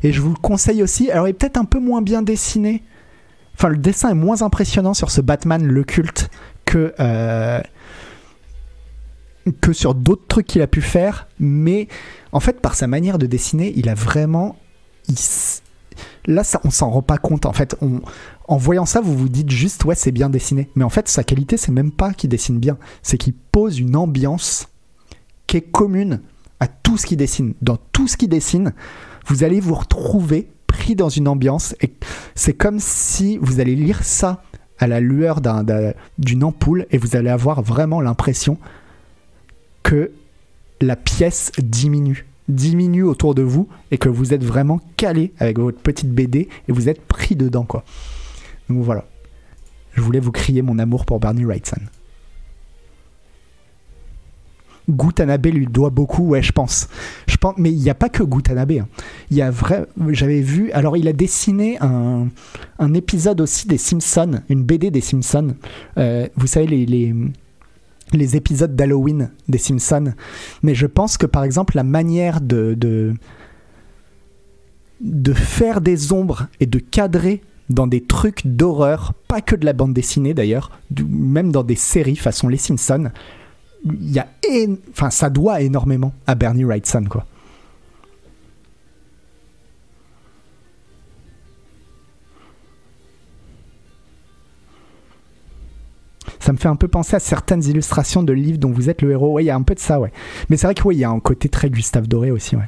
Et je vous le conseille aussi. Alors, il est peut-être un peu moins bien dessiné. Enfin, le dessin est moins impressionnant sur ce Batman Le Culte que euh, que sur d'autres trucs qu'il a pu faire, mais en fait, par sa manière de dessiner, il a vraiment. là, ça, on s'en rend pas compte. En fait, on, en voyant ça, vous vous dites juste, ouais, c'est bien dessiné. Mais en fait, sa qualité, c'est même pas qu'il dessine bien, c'est qu'il pose une ambiance qui est commune à tout ce qu'il dessine. Dans tout ce qu'il dessine, vous allez vous retrouver pris dans une ambiance et c'est comme si vous allez lire ça à la lueur d'une ampoule et vous allez avoir vraiment l'impression que la pièce diminue diminue autour de vous et que vous êtes vraiment calé avec votre petite BD et vous êtes pris dedans quoi. Donc voilà. Je voulais vous crier mon amour pour Bernie Wrightson. Gutanabe lui doit beaucoup, ouais, je pense. Je pense mais il n'y a pas que Gutanabe. Hein. Il y a vrai, j'avais vu. Alors, il a dessiné un, épisode aussi des Simpsons, une BD des Simpsons. Euh, vous savez les, les épisodes d'Halloween des Simpsons. Mais je pense que par exemple la manière de, faire des ombres et de cadrer dans des trucs d'horreur, pas que de la bande dessinée d'ailleurs, même dans des séries façon Les Simpsons, y a ça doit énormément à Bernie Wrightson quoi. Ça me fait un peu penser à certaines illustrations de livres dont vous êtes le héros. Ouais, il y a un peu de ça, ouais. Mais c'est vrai qu'il il y a un côté très Gustave Doré aussi, ouais.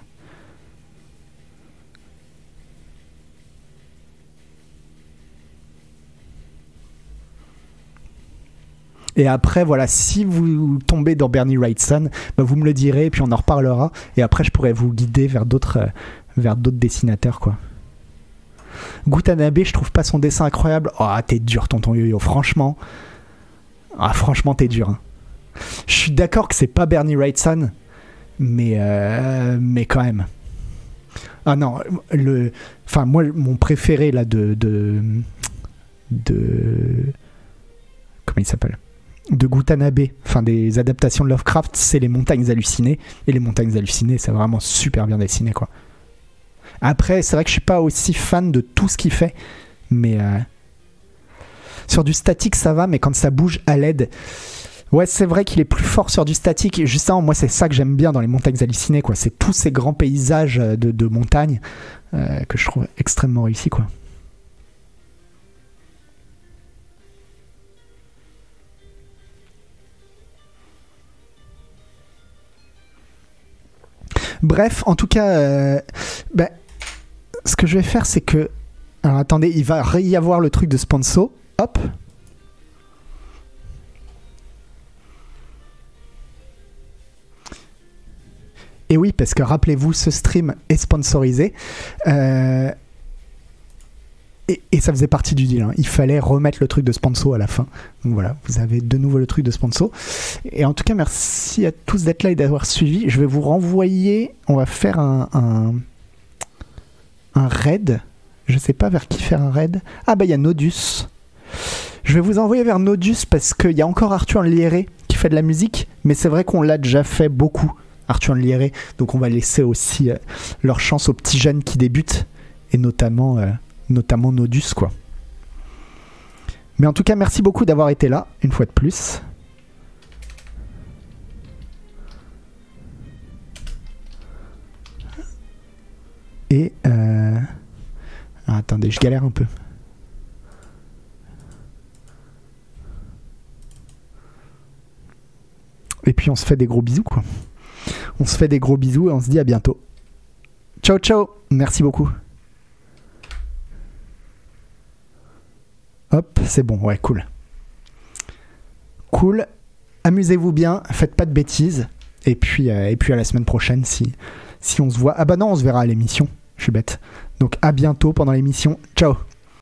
Et après, voilà, si vous tombez dans Bernie Wrightson, bah vous me le direz et puis on en reparlera. Et après, je pourrais vous guider vers d'autres, euh, vers d'autres dessinateurs, quoi. Gutanabe, je trouve pas son dessin incroyable. Oh, t'es dur, tonton Yo-Yo, franchement. Ah, franchement, t'es dur. Hein. Je suis d'accord que c'est pas Bernie Wrightson, mais, euh, mais quand même. Ah non, le, enfin moi, mon préféré là de, de, de comment il s'appelle? De Gutanabe, enfin des adaptations de Lovecraft, c'est les montagnes hallucinées. Et les montagnes hallucinées, c'est vraiment super bien dessiné, quoi. Après, c'est vrai que je suis pas aussi fan de tout ce qu'il fait, mais euh, sur du statique, ça va, mais quand ça bouge à l'aide. Ouais, c'est vrai qu'il est plus fort sur du statique. Justement, moi, c'est ça que j'aime bien dans les montagnes hallucinées, quoi. C'est tous ces grands paysages de, de montagnes euh, que je trouve extrêmement réussis, quoi. Bref, en tout cas, euh, ben, ce que je vais faire, c'est que. Alors attendez, il va y avoir le truc de sponsor. Hop. Et oui, parce que rappelez-vous, ce stream est sponsorisé. Euh, et, ça faisait partie du deal. Hein. Il fallait remettre le truc de sponsor à la fin. Donc voilà, vous avez de nouveau le truc de sponsor. Et en tout cas, merci à tous d'être là et d'avoir suivi. Je vais vous renvoyer. On va faire un, un, raid. Je sais pas vers qui faire un raid. Ah bah il y a Nodus. Je vais vous envoyer vers Nodus parce qu'il y a encore Arthur Lieré qui fait de la musique. Mais c'est vrai qu'on l'a déjà fait beaucoup. Arthur Lieré. Donc on va laisser aussi euh, leur chance aux petits jeunes qui débutent. Et notamment. Euh, notamment Nodus, quoi. Mais en tout cas, merci beaucoup d'avoir été là, une fois de plus. Et... Euh... Ah, attendez, je galère un peu. Et puis on se fait des gros bisous, quoi. On se fait des gros bisous et on se dit à bientôt. Ciao, ciao Merci beaucoup. Hop, c'est bon, ouais, cool. Cool. Amusez-vous bien, faites pas de bêtises. Et puis, euh, et puis à la semaine prochaine si, si on se voit. Ah bah non, on se verra à l'émission. Je suis bête. Donc à bientôt pendant l'émission. Ciao